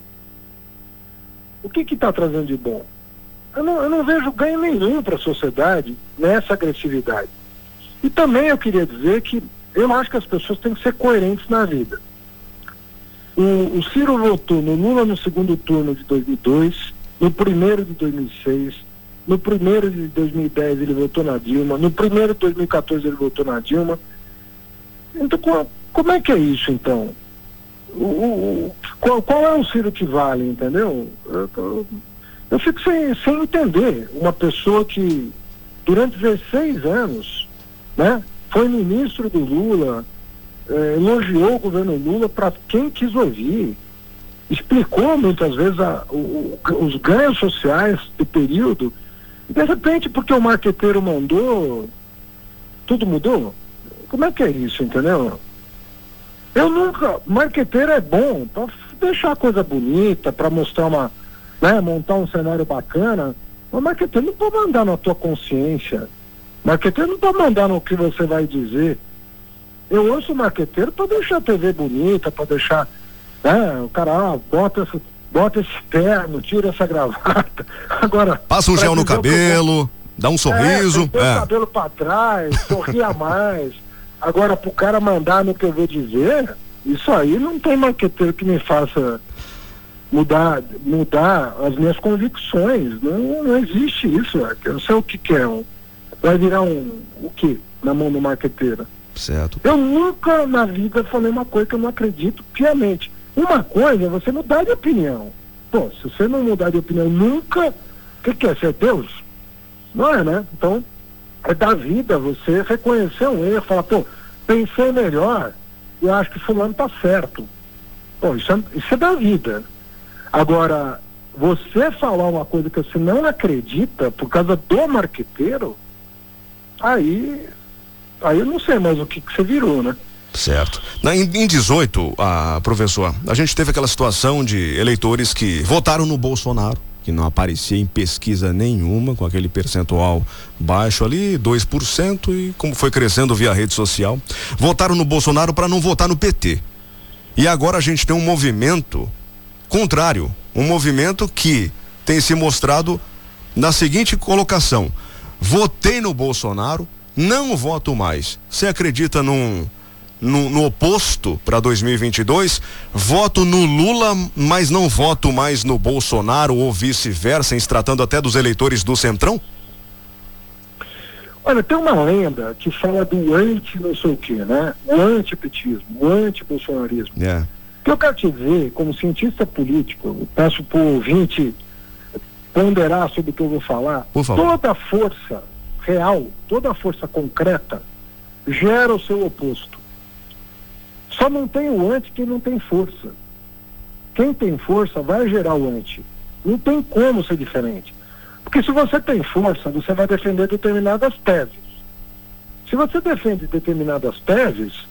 O que está trazendo de bom? Eu não, eu não vejo ganho nenhum para a sociedade nessa agressividade. E também eu queria dizer que eu acho que as pessoas têm que ser coerentes na vida. O, o Ciro votou no Lula no segundo turno de 2002, no primeiro de 2006, no primeiro de 2010 ele votou na Dilma, no primeiro de 2014 ele votou na Dilma. Então, como é que é isso, então? O, o, qual, qual, é o Ciro que vale, entendeu? Eu, eu, eu fico sem, sem entender uma pessoa que durante 16 anos, né, foi ministro do Lula, eh, elogiou o governo Lula para quem quis ouvir, explicou muitas vezes a, o, os ganhos sociais do período, e de repente, porque o marqueteiro mandou, tudo mudou? Como é que é isso, entendeu? Eu nunca. Marqueteiro é bom para deixar a coisa bonita, para mostrar uma. Né, montar um cenário bacana. Mas marqueteiro não pode mandar na tua consciência. Marqueteiro não pode mandar no que você vai dizer. Eu ouço o marqueteiro para deixar a TV bonita, para deixar. Né, o cara, ah, bota esse, bota esse terno, tira essa gravata. Agora. Passa um gel no cabelo, dá um sorriso. É, é. o cabelo para trás, sorria mais. Agora, pro cara mandar no que eu vou dizer, isso aí não tem marqueteiro que me faça mudar, mudar as minhas convicções. Não, não existe isso. Eu sei o que, que é. Vai virar um o que na mão do marqueteiro? Certo. Eu nunca na vida falei uma coisa que eu não acredito piamente. Uma coisa é você mudar de opinião. Pô, se você não mudar de opinião nunca, o que, que é? Ser Deus? Não é, né? Então, é da vida você reconhecer um erro, falar, pô, pensei melhor e acho que fulano tá certo. Pô, isso é, isso é da vida. Agora, você falar uma coisa que você não acredita por causa do marqueteiro, aí, aí eu não sei mais o que, que você virou, né? Certo. Na, em, em 18, ah, professor, a gente teve aquela situação de eleitores que votaram no Bolsonaro que não aparecia em pesquisa nenhuma, com aquele percentual baixo ali, 2%, e como foi crescendo via rede social, votaram no Bolsonaro para não votar no PT. E agora a gente tem um movimento contrário, um movimento que tem se mostrado na seguinte colocação: votei no Bolsonaro, não voto mais. Você acredita num no, no oposto para 2022, voto no Lula, mas não voto mais no Bolsonaro ou vice-versa, em se tratando até dos eleitores do Centrão? Olha, tem uma lenda que fala do anti não sei o quê, né? O antipetismo, o anti-bolsonarismo. É. O que eu quero te dizer, como cientista político, peço para o ouvinte ponderar sobre o que eu vou falar. Por. Toda força real, toda força concreta gera o seu oposto. Só não tem o anti quem não tem força. Quem tem força vai gerar o anti. Não tem como ser diferente. Porque se você tem força, você vai defender determinadas teses. Se você defende determinadas teses,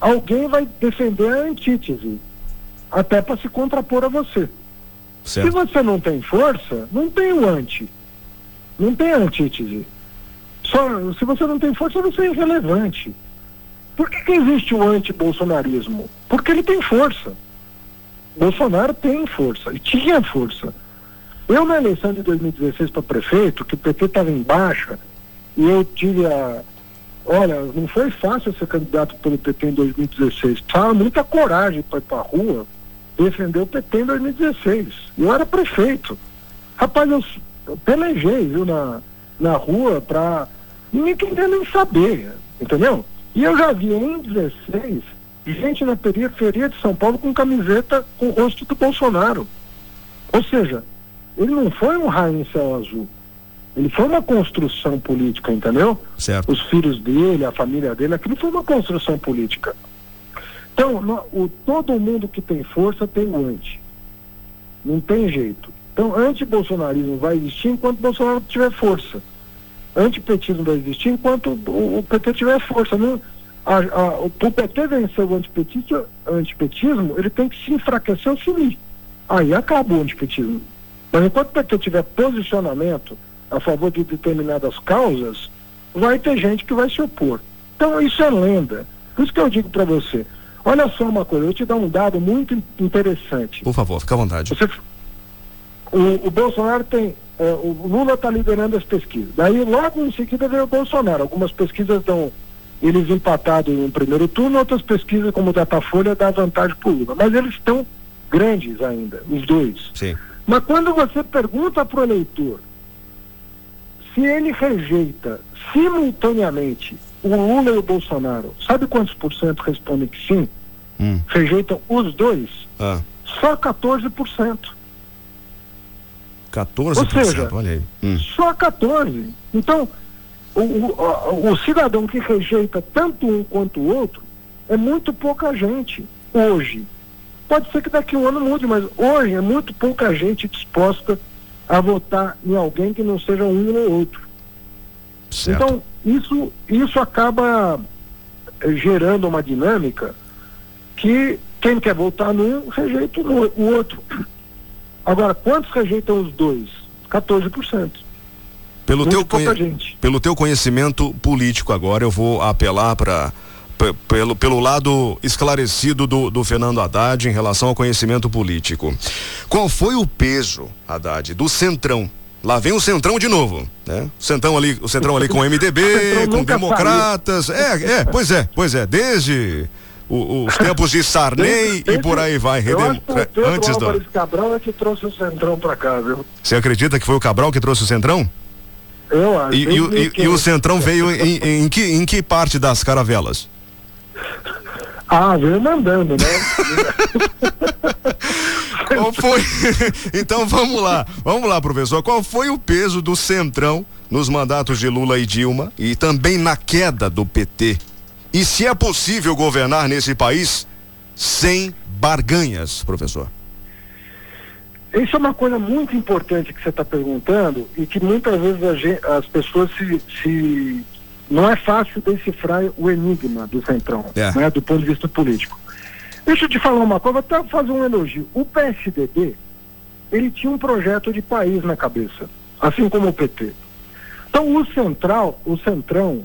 alguém vai defender a antítese, até para se contrapor a você. Certo. Se você não tem força, não tem o anti. Não tem a antítese. Só, se você não tem força, você é irrelevante. Por que, que existe o anti-bolsonarismo? Porque ele tem força. Bolsonaro tem força, e tinha força. Eu, na eleição de 2016 para prefeito, que o PT estava em baixa, e eu tive a. Olha, não foi fácil ser candidato pelo PT em 2016. Precisava muita coragem para ir para a rua defender o PT em 2016. Eu era prefeito. Rapaz, eu, eu pelejei, viu, na, na rua para ninguém queria nem saber, entendeu? E eu já vi em 16 gente na periferia de São Paulo com camiseta com o rosto do Bolsonaro. Ou seja, ele não foi um raio em céu azul. Ele foi uma construção política, entendeu? Certo. Os filhos dele, a família dele, aquilo foi uma construção política. Então, no, o, todo mundo que tem força tem o anti. Não tem jeito. Então, anti-bolsonarismo vai existir enquanto Bolsonaro tiver força antipetismo vai existir enquanto o, o PT tiver força. Não, a, a, o, PT vencer o antipetismo, antipetismo, ele tem que se enfraquecer ou sumir. Aí acaba o antipetismo. Mas enquanto o PT tiver posicionamento a favor de determinadas causas, vai ter gente que vai se opor. Então isso é lenda. Por isso que eu digo para você, olha só uma coisa, eu vou te dar um dado muito interessante. Por favor, fica à vontade. Você, o, o Bolsonaro tem é, o Lula está liderando as pesquisas. Daí, logo em seguida, veio o Bolsonaro. Algumas pesquisas dão eles empatados em um primeiro turno, outras pesquisas como o Datafolha dá vantagem para o Lula. Mas eles estão grandes ainda, os dois. Sim. Mas quando você pergunta para o eleitor se ele rejeita simultaneamente o Lula e o Bolsonaro, sabe quantos por cento respondem que sim? Hum. Rejeitam os dois? Ah. Só 14%. 14%, Ou seja, olha aí. Hum. Só 14%. Então, o, o, o, cidadão que rejeita tanto um quanto o outro é muito pouca gente hoje. Pode ser que daqui a um ano mude, mas hoje é muito pouca gente disposta a votar em alguém que não seja um ou outro. Certo. Então, isso, isso acaba eh, gerando uma dinâmica que quem quer votar num rejeita o outro. Agora, quantos rejeitam os dois? 14%. Pelo teu, conhe... pelo teu conhecimento político agora, eu vou apelar para pelo, pelo lado esclarecido do, do Fernando Haddad em relação ao conhecimento político. Qual foi o peso, Haddad, do Centrão? Lá vem o Centrão de novo, né? O Centrão ali, o Centrão ali com o MDB, com democratas. É, é, pois é, pois é, desde o, os tempos de Sarney e por aí vai. Redem... Antes do. Cabral é que trouxe o Centrão para cá, viu? Você acredita que foi o Cabral que trouxe o Centrão? Eu acho. E, e, e, e o Centrão veio em, em, em, que, em que parte das caravelas? Ah, veio mandando, né? Qual foi? então vamos lá, vamos lá, professor. Qual foi o peso do Centrão nos mandatos de Lula e Dilma e também na queda do PT? E se é possível governar nesse país sem barganhas, professor? Isso é uma coisa muito importante que você está perguntando e que muitas vezes gente, as pessoas se, se, Não é fácil decifrar o enigma do Centrão, é. né, do ponto de vista político. Deixa eu te falar uma coisa, vou até fazer um elogio. O PSDB, ele tinha um projeto de país na cabeça, assim como o PT. Então o Central, o Centrão,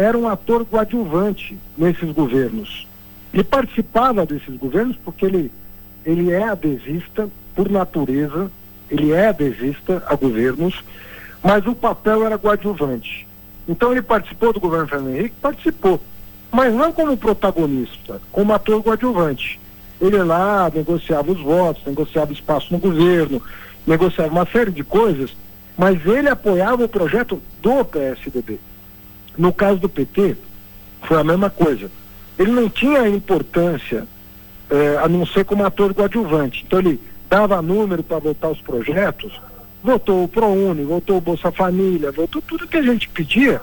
era um ator coadjuvante nesses governos. Ele participava desses governos porque ele, ele é adesista por natureza, ele é adesista a governos, mas o papel era coadjuvante. Então ele participou do governo Fernando Henrique, participou, mas não como protagonista, como ator coadjuvante. Ele lá negociava os votos, negociava espaço no governo, negociava uma série de coisas, mas ele apoiava o projeto do PSDB. No caso do PT, foi a mesma coisa. Ele não tinha importância, eh, a não ser como ator coadjuvante. Então ele dava número para votar os projetos, votou o ProUni, votou o Bolsa Família, votou tudo que a gente pedia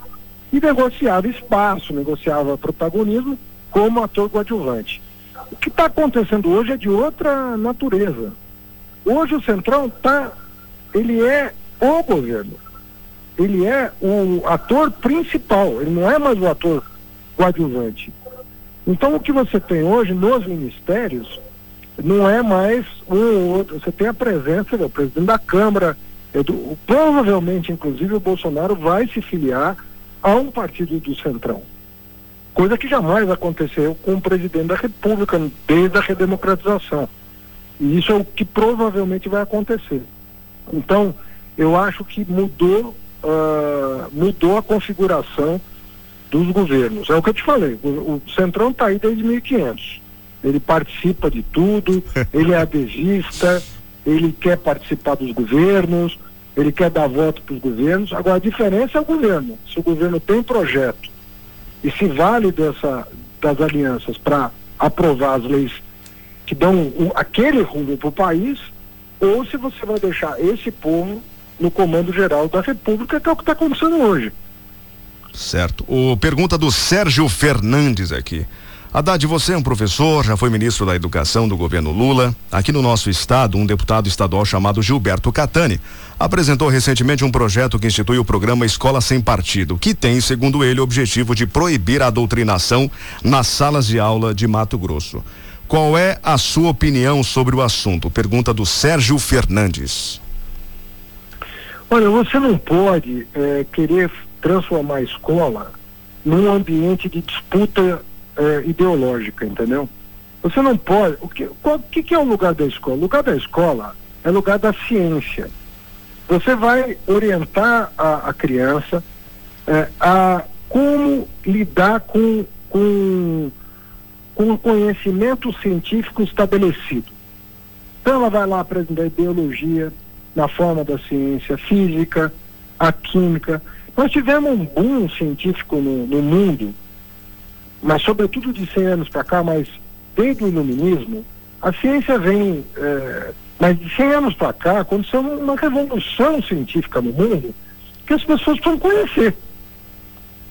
e negociava espaço, negociava protagonismo como ator coadjuvante. O que está acontecendo hoje é de outra natureza. Hoje o Centrão tá, ele é o governo. Ele é o ator principal, ele não é mais o ator coadjuvante. Então o que você tem hoje nos ministérios não é mais um ou outro. Você tem a presença do presidente da Câmara, é do, provavelmente, inclusive, o Bolsonaro vai se filiar a um partido do Centrão. Coisa que jamais aconteceu com o presidente da República desde a redemocratização. E isso é o que provavelmente vai acontecer. Então, eu acho que mudou, uh, mudou a configuração dos governos. É o que eu te falei, o, o Centrão está aí desde 1500 ele participa de tudo, ele é adesista, ele quer participar dos governos, ele quer dar voto para os governos. Agora, a diferença é o governo. Se o governo tem projeto e se vale dessa, das alianças para aprovar as leis que dão um, aquele rumo para o país, ou se você vai deixar esse povo no comando geral da República, que é o que está acontecendo hoje. Certo. O pergunta do Sérgio Fernandes aqui. Haddad, você é um professor, já foi ministro da Educação do governo Lula. Aqui no nosso estado, um deputado estadual chamado Gilberto Catani apresentou recentemente um projeto que institui o programa Escola Sem Partido, que tem, segundo ele, o objetivo de proibir a doutrinação nas salas de aula de Mato Grosso. Qual é a sua opinião sobre o assunto? Pergunta do Sérgio Fernandes. Olha, você não pode é, querer transformar a escola num ambiente de disputa é, ideológica, entendeu? Você não pode. O que, qual, que, que é o lugar da escola? O lugar da escola é lugar da ciência. Você vai orientar a, a criança é, a como lidar com, com, com o conhecimento científico estabelecido. Então ela vai lá aprender biologia na forma da ciência, física, a química. Nós tivemos um boom científico no, no mundo, mas sobretudo de 100 anos para cá, mas desde o iluminismo, a ciência vem, é, mas de 100 anos para cá, aconteceu uma revolução científica no mundo que as pessoas precisam conhecer.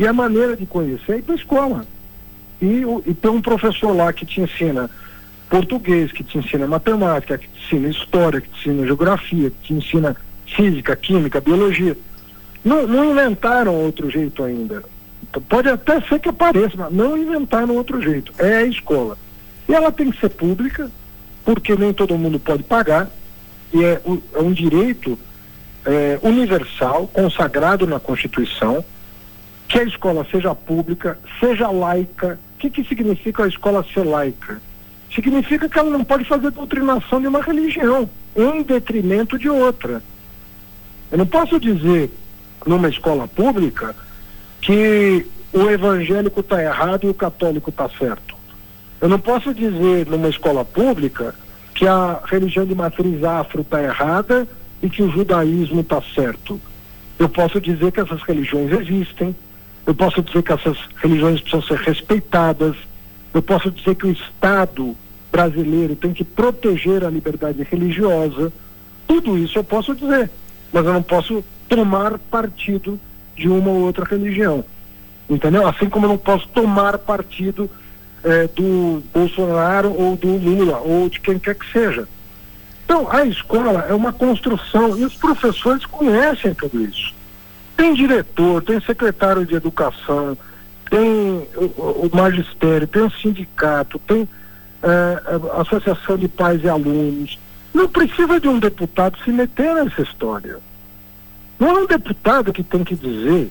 E a maneira de conhecer é ir para a escola. E, e um professor lá que te ensina português, que te ensina matemática, que te ensina história, que te ensina geografia, que te ensina física, química, biologia. Não, não inventaram outro jeito ainda. Pode até ser que apareça, mas não inventaram outro jeito. É a escola. E ela tem que ser pública, porque nem todo mundo pode pagar, e é, é um direito é, universal, consagrado na Constituição, que a escola seja pública, seja laica. O que, que significa a escola ser laica? Significa que ela não pode fazer doutrinação de uma religião em detrimento de outra. Eu não posso dizer numa escola pública que o evangélico está errado e o católico está certo. Eu não posso dizer numa escola pública que a religião de matriz afro está errada e que o judaísmo está certo. Eu posso dizer que essas religiões existem, eu posso dizer que essas religiões precisam ser respeitadas, eu posso dizer que o Estado brasileiro tem que proteger a liberdade religiosa. Tudo isso eu posso dizer, mas eu não posso tomar partido de uma ou outra religião. Entendeu? Assim como eu não posso tomar partido eh, do Bolsonaro ou do Lula ou de quem quer que seja. Então, a escola é uma construção e os professores conhecem tudo isso. Tem diretor, tem secretário de educação, tem o, o magistério, tem o sindicato, tem é, associação de pais e alunos. Não precisa de um deputado se meter nessa história. Não é um deputado que tem que dizer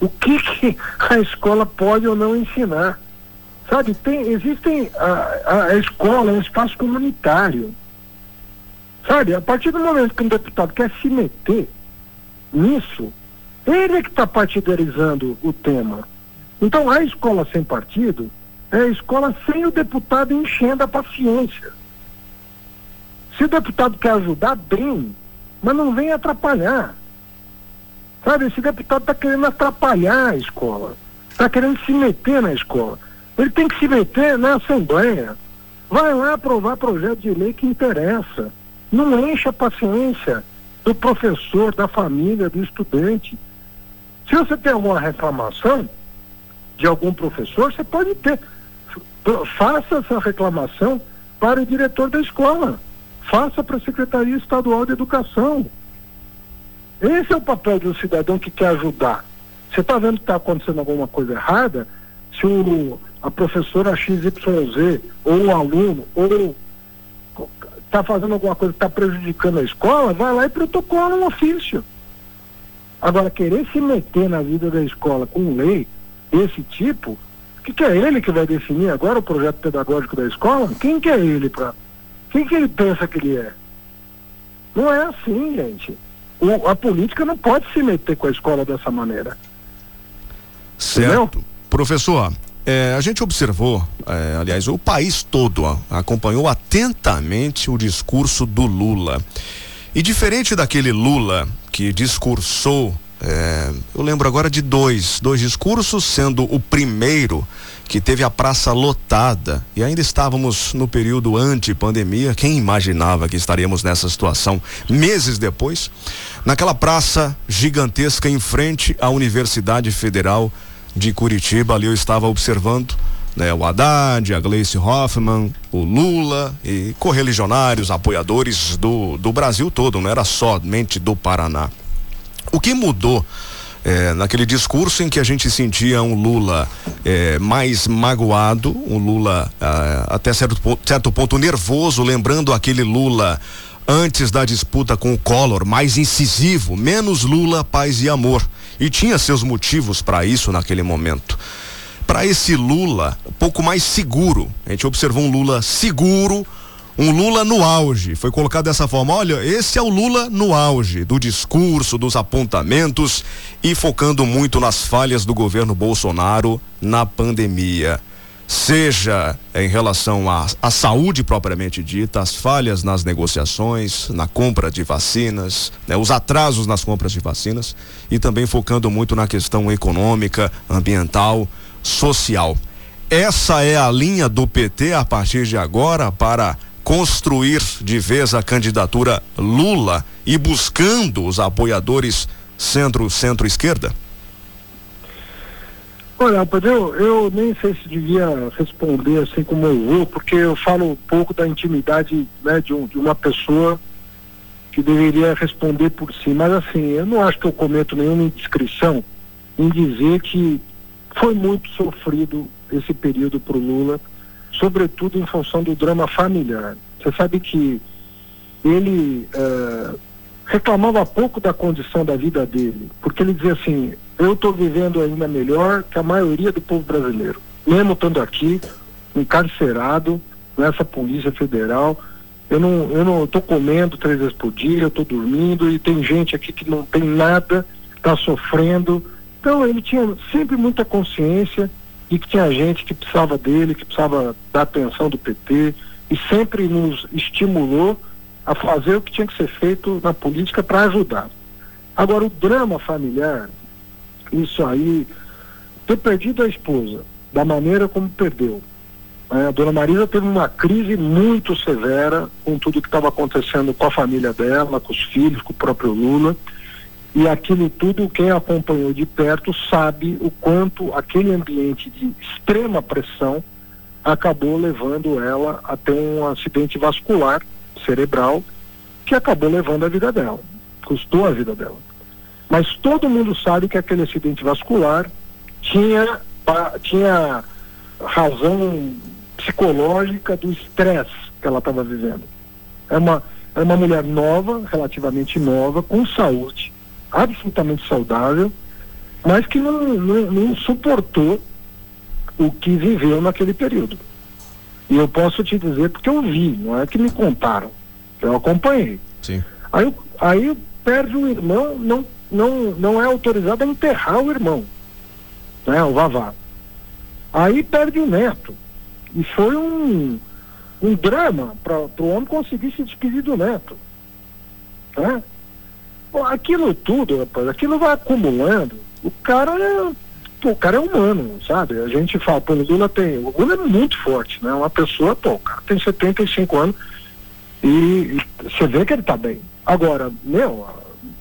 o que, que a escola pode ou não ensinar. Sabe, tem, existem a, a escola é um espaço comunitário. Sabe, a partir do momento que um deputado quer se meter nisso, ele é que está partidarizando o tema. Então a escola sem partido é a escola sem o deputado enchendo a paciência. Se o deputado quer ajudar, bem, mas não vem atrapalhar. Sabe, esse deputado está querendo atrapalhar a escola, está querendo se meter na escola. Ele tem que se meter na Assembleia. Vai lá aprovar projeto de lei que interessa. Não enche a paciência do professor, da família, do estudante. Se você tem alguma reclamação de algum professor, você pode ter. Faça essa reclamação para o diretor da escola. Faça para a Secretaria Estadual de Educação. Esse é o papel do cidadão que quer ajudar. Você está vendo que está acontecendo alguma coisa errada? Se o, a professora XYZ, ou o aluno, ou está fazendo alguma coisa que está prejudicando a escola, vai lá e protocola um ofício. Agora, querer se meter na vida da escola com lei desse tipo, que, que é ele que vai definir agora o projeto pedagógico da escola? Quem que é ele para? Quem que ele pensa que ele é? Não é assim, gente. O, a política não pode se meter com a escola dessa maneira. Certo. Entendeu? Professor, é, a gente observou, é, aliás, o país todo ó, acompanhou atentamente o discurso do Lula. E diferente daquele Lula que discursou é, eu lembro agora de dois, dois discursos, sendo o primeiro que teve a praça lotada e ainda estávamos no período anti-pandemia. Quem imaginava que estaríamos nessa situação meses depois? Naquela praça gigantesca em frente à Universidade Federal de Curitiba, ali eu estava observando. Né, o Haddad, a Gleice Hoffmann, o Lula e correligionários, apoiadores do, do Brasil todo, não era somente do Paraná. O que mudou é, naquele discurso em que a gente sentia um Lula é, mais magoado, um Lula ah, até certo, certo ponto nervoso, lembrando aquele Lula antes da disputa com o Collor, mais incisivo, menos Lula, paz e amor. E tinha seus motivos para isso naquele momento. Para esse Lula, um pouco mais seguro, a gente observou um Lula seguro, um Lula no auge. Foi colocado dessa forma: olha, esse é o Lula no auge do discurso, dos apontamentos e focando muito nas falhas do governo Bolsonaro na pandemia. Seja em relação à, à saúde propriamente dita, as falhas nas negociações, na compra de vacinas, né, os atrasos nas compras de vacinas e também focando muito na questão econômica, ambiental, social. Essa é a linha do PT a partir de agora para construir de vez a candidatura Lula e buscando os apoiadores centro, centro-esquerda? Olha, eu, eu nem sei se devia responder assim como eu vou, porque eu falo um pouco da intimidade né, de, um, de uma pessoa que deveria responder por si. Mas assim, eu não acho que eu cometo nenhuma indiscrição em dizer que foi muito sofrido esse período para o Lula sobretudo em função do drama familiar. Você sabe que ele é, reclamava pouco da condição da vida dele, porque ele dizia assim: eu estou vivendo ainda melhor que a maioria do povo brasileiro, mesmo estando aqui, encarcerado nessa Polícia Federal. Eu não eu não estou comendo três vezes por dia, eu estou dormindo e tem gente aqui que não tem nada, está sofrendo. Então ele tinha sempre muita consciência e que tinha gente que precisava dele, que precisava da atenção do PT e sempre nos estimulou a fazer o que tinha que ser feito na política para ajudar. Agora, o drama familiar, isso aí, ter perdido a esposa da maneira como perdeu. Né? A dona Marisa teve uma crise muito severa com tudo que estava acontecendo com a família dela, com os filhos, com o próprio Lula. E aquilo tudo, quem acompanhou de perto sabe o quanto aquele ambiente de extrema pressão acabou levando ela a ter um acidente vascular cerebral que acabou levando a vida dela, custou a vida dela. Mas todo mundo sabe que aquele acidente vascular tinha, tinha razão psicológica do estresse que ela estava vivendo. É uma, é uma mulher nova, relativamente nova, com saúde, absolutamente saudável, mas que não, não, não suportou o que viveu naquele período. E eu posso te dizer porque eu vi, não é que me contaram, eu acompanhei. Sim. Aí, aí perde o irmão, não, não, não é autorizado a enterrar o irmão, né, o Vavá. Aí perde o neto. E foi um, um drama para o homem conseguir se despedir do neto. Né? Aquilo tudo, rapaz, aquilo vai acumulando. O cara é. O cara é humano, sabe? A gente fala, pô, o Lula tem. O Lula é muito forte, né? Uma pessoa, pô, o cara tem 75 anos e, você vê que ele tá bem. Agora, meu,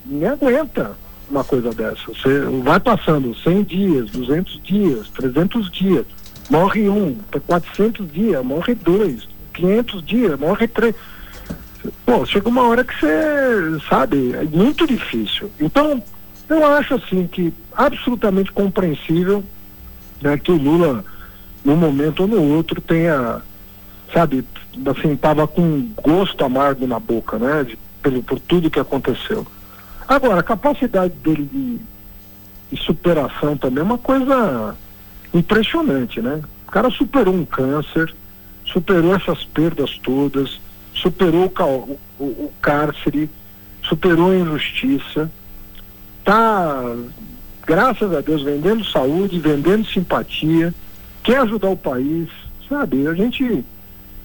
ninguém aguenta uma coisa dessa. Você vai passando 100 dias, 200 dias, 300 dias, morre um, 400 dias, morre dois, 500 dias, morre três Pô, chega uma hora que você, sabe, é muito difícil. Então, eu acho assim que absolutamente compreensível né, que o Lula, num momento ou no outro, tenha, sabe, assim, tava com gosto amargo na boca, né, de, por, por tudo que aconteceu. Agora, a capacidade dele de, de superação também é uma coisa impressionante, né? O cara superou um câncer, superou essas perdas todas, superou o, o, o cárcere, superou a injustiça, está, graças a Deus, vendendo saúde, vendendo simpatia, quer ajudar o país, sabe? A gente,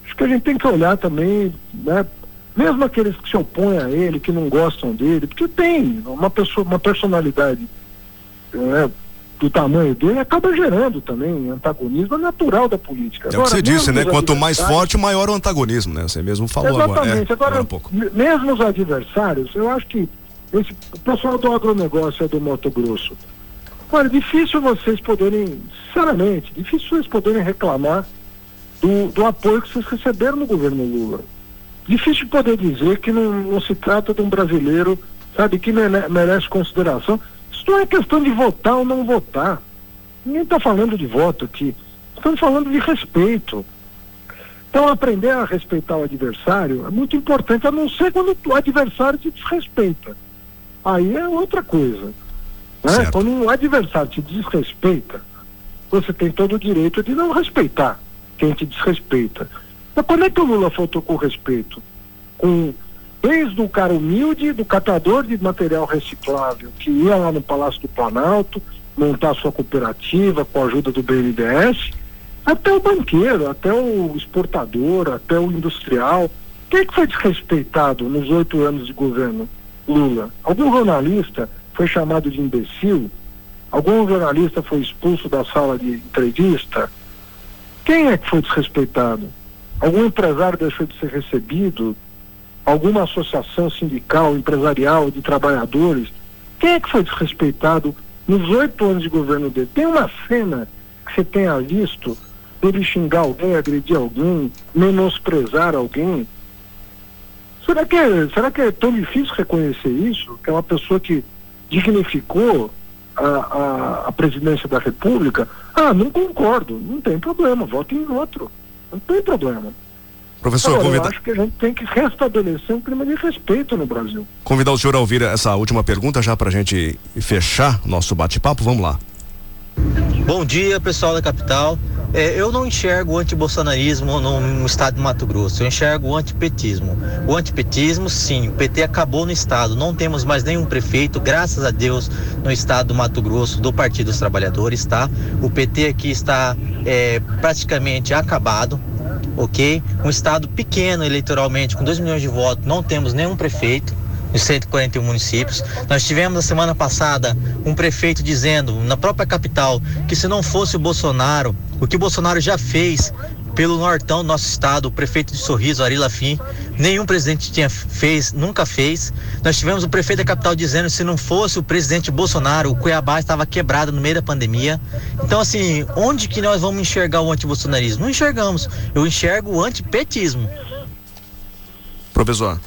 acho que a gente tem que olhar também, né? Mesmo aqueles que se opõem a ele, que não gostam dele, porque tem uma pessoa, uma personalidade né, do tamanho dele acaba gerando também antagonismo natural da política. É o que você disse, né? Quanto mais forte, maior o antagonismo, né? Você mesmo falou Exatamente. agora. É, agora, um pouco. mesmo os adversários, eu acho que esse, o pessoal do agronegócio é do Mato Grosso. Olha, difícil vocês poderem, sinceramente, difícil vocês poderem reclamar do, do apoio que vocês receberam no governo Lula. Difícil poder dizer que não, não se trata de um brasileiro, sabe, que merece consideração isso não é questão de votar ou não votar. Ninguém está falando de voto aqui. Estamos falando de respeito. Então, aprender a respeitar o adversário é muito importante, a não ser quando o adversário te desrespeita. Aí é outra coisa. Né? Quando o adversário te desrespeita, você tem todo o direito de não respeitar quem te desrespeita. Mas quando é que o Lula faltou com respeito? Com desde o cara humilde, do catador de material reciclável, que ia lá no Palácio do Planalto, montar sua cooperativa com a ajuda do BNDES, até o banqueiro, até o exportador, até o industrial. Quem é que foi desrespeitado nos oito anos de governo Lula? Algum jornalista foi chamado de imbecil? Algum jornalista foi expulso da sala de entrevista? Quem é que foi desrespeitado? Algum empresário deixou de ser recebido? Alguma associação sindical, empresarial, de trabalhadores? Quem é que foi desrespeitado nos oito anos de governo dele? Tem uma cena que você tenha visto dele xingar alguém, agredir alguém, menosprezar alguém? Será que, é, será que é tão difícil reconhecer isso? Que é uma pessoa que dignificou a, a, a presidência da República? Ah, não concordo, não tem problema, vote em outro. Não tem problema. Professor, Agora, convida... eu acho que a gente tem que restabelecer um clima de respeito no Brasil. Convidar o senhor a ouvir essa última pergunta já para a gente fechar nosso bate-papo. Vamos lá. Bom dia, pessoal da capital. É, eu não enxergo o antibolsonarismo no, estado de Mato Grosso, eu enxergo o antipetismo. O antipetismo, sim, o PT acabou no estado, não temos mais nenhum prefeito, graças a Deus, no estado do Mato Grosso, do Partido dos Trabalhadores, tá? O PT aqui está é, praticamente acabado, ok? Um estado pequeno eleitoralmente, com 2 milhões de votos, não temos nenhum prefeito nos 141 municípios. Nós tivemos a semana passada um prefeito dizendo, na própria capital, que se não fosse o Bolsonaro, o que o Bolsonaro já fez pelo nortão do nosso estado, o prefeito de Sorriso, Ari Lafim, nenhum presidente tinha fez, nunca fez. Nós tivemos o prefeito da capital dizendo que se não fosse o presidente Bolsonaro, o Cuiabá estava quebrado no meio da pandemia. Então, assim, onde que nós vamos enxergar o antibolsonarismo? Não enxergamos. Eu enxergo o antipetismo. Professor.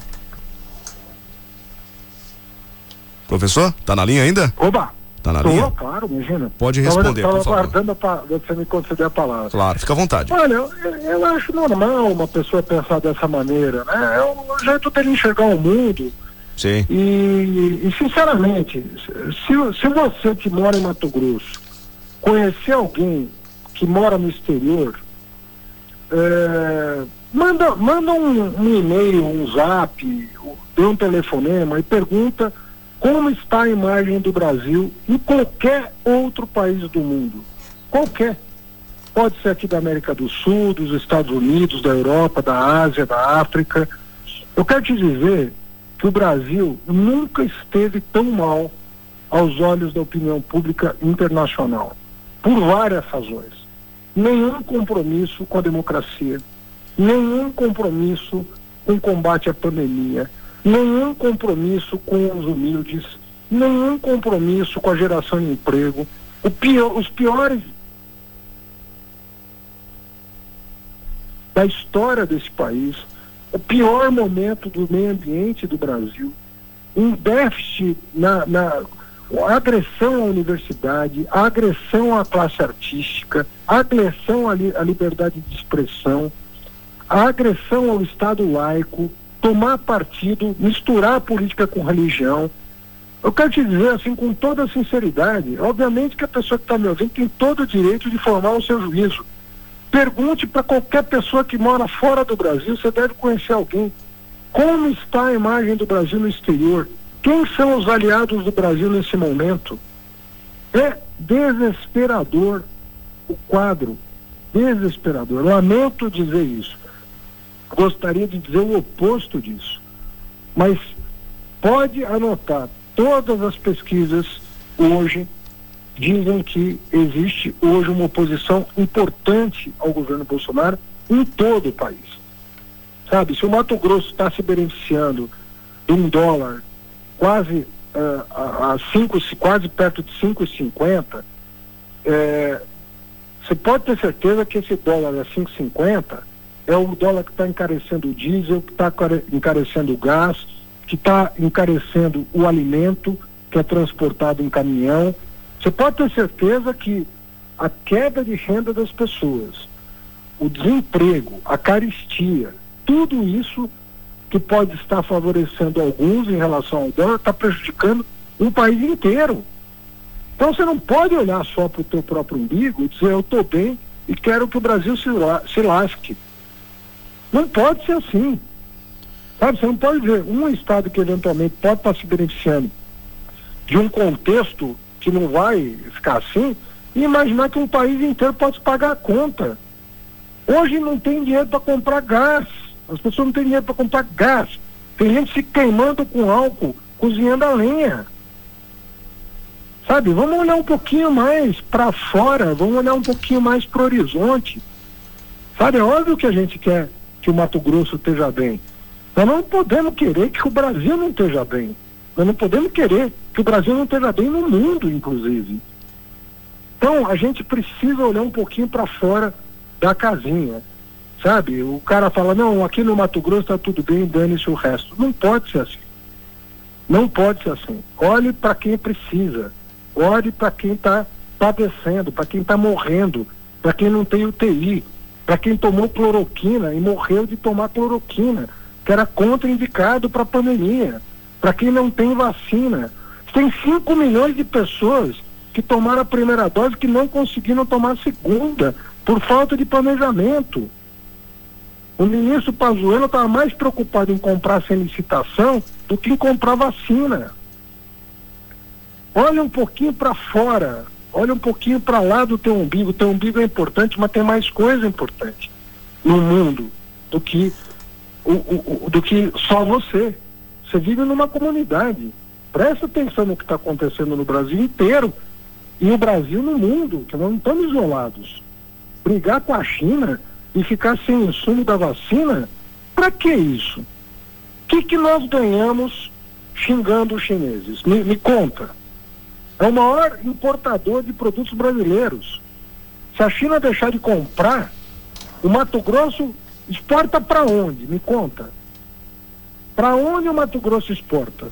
Professor, tá na linha ainda? Oba! Tá na Tô, linha? claro, imagina. Pode responder, tava, tava aguardando você me conceder a palavra. Claro, fica à vontade. Olha, eu, eu acho normal uma pessoa pensar dessa maneira, né? É o jeito dele enxergar o mundo. Sim. E, e sinceramente, se, se você que mora em Mato Grosso conhecer alguém que mora no exterior, é, manda, manda um, um e-mail, um zap, dê um telefonema e pergunta como está a imagem do Brasil em qualquer outro país do mundo. Qualquer. Pode ser aqui da América do Sul, dos Estados Unidos, da Europa, da Ásia, da África. Eu quero te dizer que o Brasil nunca esteve tão mal aos olhos da opinião pública internacional, por várias razões. Nenhum compromisso com a democracia, nenhum compromisso com o combate à pandemia, nenhum compromisso com os humildes, nenhum compromisso com a geração de emprego. Pior, os piores da história desse país, o pior momento do meio ambiente do Brasil, um déficit na, na agressão à universidade, agressão à classe artística, agressão à, li, à liberdade de expressão, agressão ao Estado laico, tomar partido, misturar política com religião. Eu quero te dizer assim com toda sinceridade, obviamente que a pessoa que está me ouvindo tem todo o direito de formar o seu juízo. Pergunte para qualquer pessoa que mora fora do Brasil, você deve conhecer alguém. Como está a imagem do Brasil no exterior? Quem são os aliados do Brasil nesse momento? É desesperador o quadro. Desesperador. Lamento dizer isso gostaria de dizer o oposto disso. Mas pode anotar, todas as pesquisas hoje dizem que existe hoje uma oposição importante ao governo Bolsonaro em todo o país. Sabe, se o Mato Grosso está se beneficiando de um dólar quase uh, a, a cinco, quase perto de 5,50, é, você pode ter certeza que esse dólar a 5,50 é o dólar que está encarecendo o diesel, que está encarecendo o gás, que está encarecendo o alimento que é transportado em caminhão. Você pode ter certeza que a queda de renda das pessoas, o desemprego, a caristia, tudo isso que pode estar favorecendo alguns em relação ao dólar, está prejudicando um país inteiro. Então você não pode olhar só para o teu próprio umbigo e dizer eu estou bem e quero que o Brasil se, la se lasque. Não pode ser assim. Sabe, você não pode ver um estado que eventualmente pode estar se beneficiando de um contexto que não vai ficar assim e imaginar que um país inteiro pode pagar a conta. Hoje não tem dinheiro para comprar gás. As pessoas não têm dinheiro para comprar gás. Tem gente se queimando com álcool, cozinhando a lenha. Sabe, vamos olhar um pouquinho mais para fora, vamos olhar um pouquinho mais para o horizonte. Sabe, é óbvio que a gente quer que o Mato Grosso esteja bem. Nós não podemos querer que o Brasil não esteja bem. Nós não podemos querer que o Brasil não esteja bem no mundo, inclusive. Então, a gente precisa olhar um pouquinho para fora da casinha. Sabe? O cara fala, não, aqui no Mato Grosso está tudo bem, dane-se o resto. Não pode ser assim. Não pode ser assim. Olhe para quem precisa. Olhe para quem está padecendo, para quem está morrendo, para quem não tem UTI, para quem tomou cloroquina e morreu de tomar cloroquina, que era contraindicado para a pandemia, para quem não tem vacina. Tem 5 milhões de pessoas que tomaram a primeira dose que não conseguiram tomar a segunda por falta de planejamento. O ministro Pazuello estava mais preocupado em comprar sem licitação do que em comprar vacina. Olha um pouquinho para fora, olha um pouquinho para lá do teu umbigo. O teu umbigo é importante, mas tem mais coisa importante no mundo do que o, o, o, do que só você. Você vive numa comunidade. Presta atenção no que está acontecendo no Brasil inteiro e o Brasil no mundo, que nós não estamos isolados. Brigar com a China e ficar sem insumo da vacina, para que isso? O que, que nós ganhamos xingando os chineses? Me, me conta. É o maior importador de produtos brasileiros. Se a China deixar de comprar, o Mato Grosso exporta para onde? Me conta. Para onde o Mato Grosso exporta?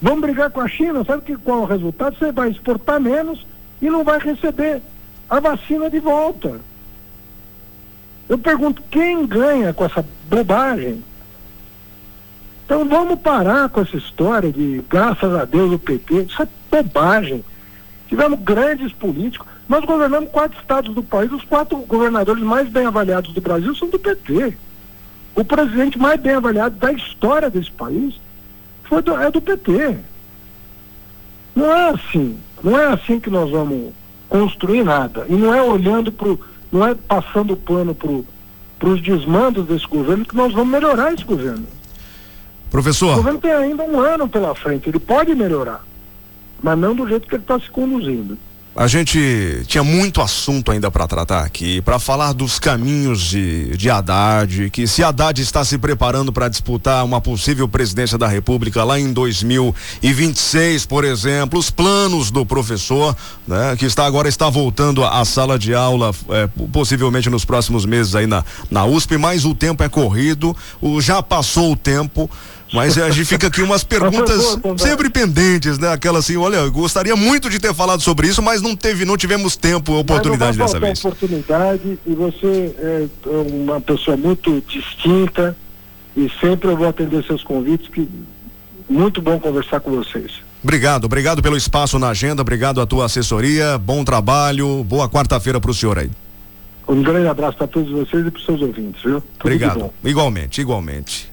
Vamos brigar com a China, sabe que, qual é o resultado? Você vai exportar menos e não vai receber a vacina de volta. Eu pergunto, quem ganha com essa bobagem? Então vamos parar com essa história de graças a Deus o PT, isso é bobagem. Tivemos grandes políticos, nós governamos quatro estados do país, os quatro governadores mais bem avaliados do Brasil são do PT. O presidente mais bem avaliado da história desse país foi do, é do PT. Não é assim. Não é assim que nós vamos construir nada. E não é olhando para não é passando o plano para os desmandos desse governo que nós vamos melhorar esse governo. Professor. O governo tem ainda um ano pela frente, ele pode melhorar, mas não do jeito que ele está se conduzindo. A gente tinha muito assunto ainda para tratar aqui, para falar dos caminhos de, de Haddad, que se Haddad está se preparando para disputar uma possível presidência da República lá em 2026, por exemplo, os planos do professor, né, que está agora está voltando à sala de aula, é, possivelmente nos próximos meses aí na, na USP, mas o tempo é corrido, o, já passou o tempo. Mas a gente fica aqui umas perguntas sempre pendentes, né? Aquela assim, olha, eu gostaria muito de ter falado sobre isso, mas não teve, não tivemos tempo, oportunidade dessa vez. oportunidade e você é uma pessoa muito distinta e sempre eu vou atender seus convites que muito bom conversar com vocês. Obrigado, obrigado pelo espaço na agenda, obrigado à tua assessoria, bom trabalho, boa quarta-feira para o senhor aí. Um grande abraço para todos vocês e para os seus ouvintes, viu? Tudo obrigado. Igualmente, igualmente.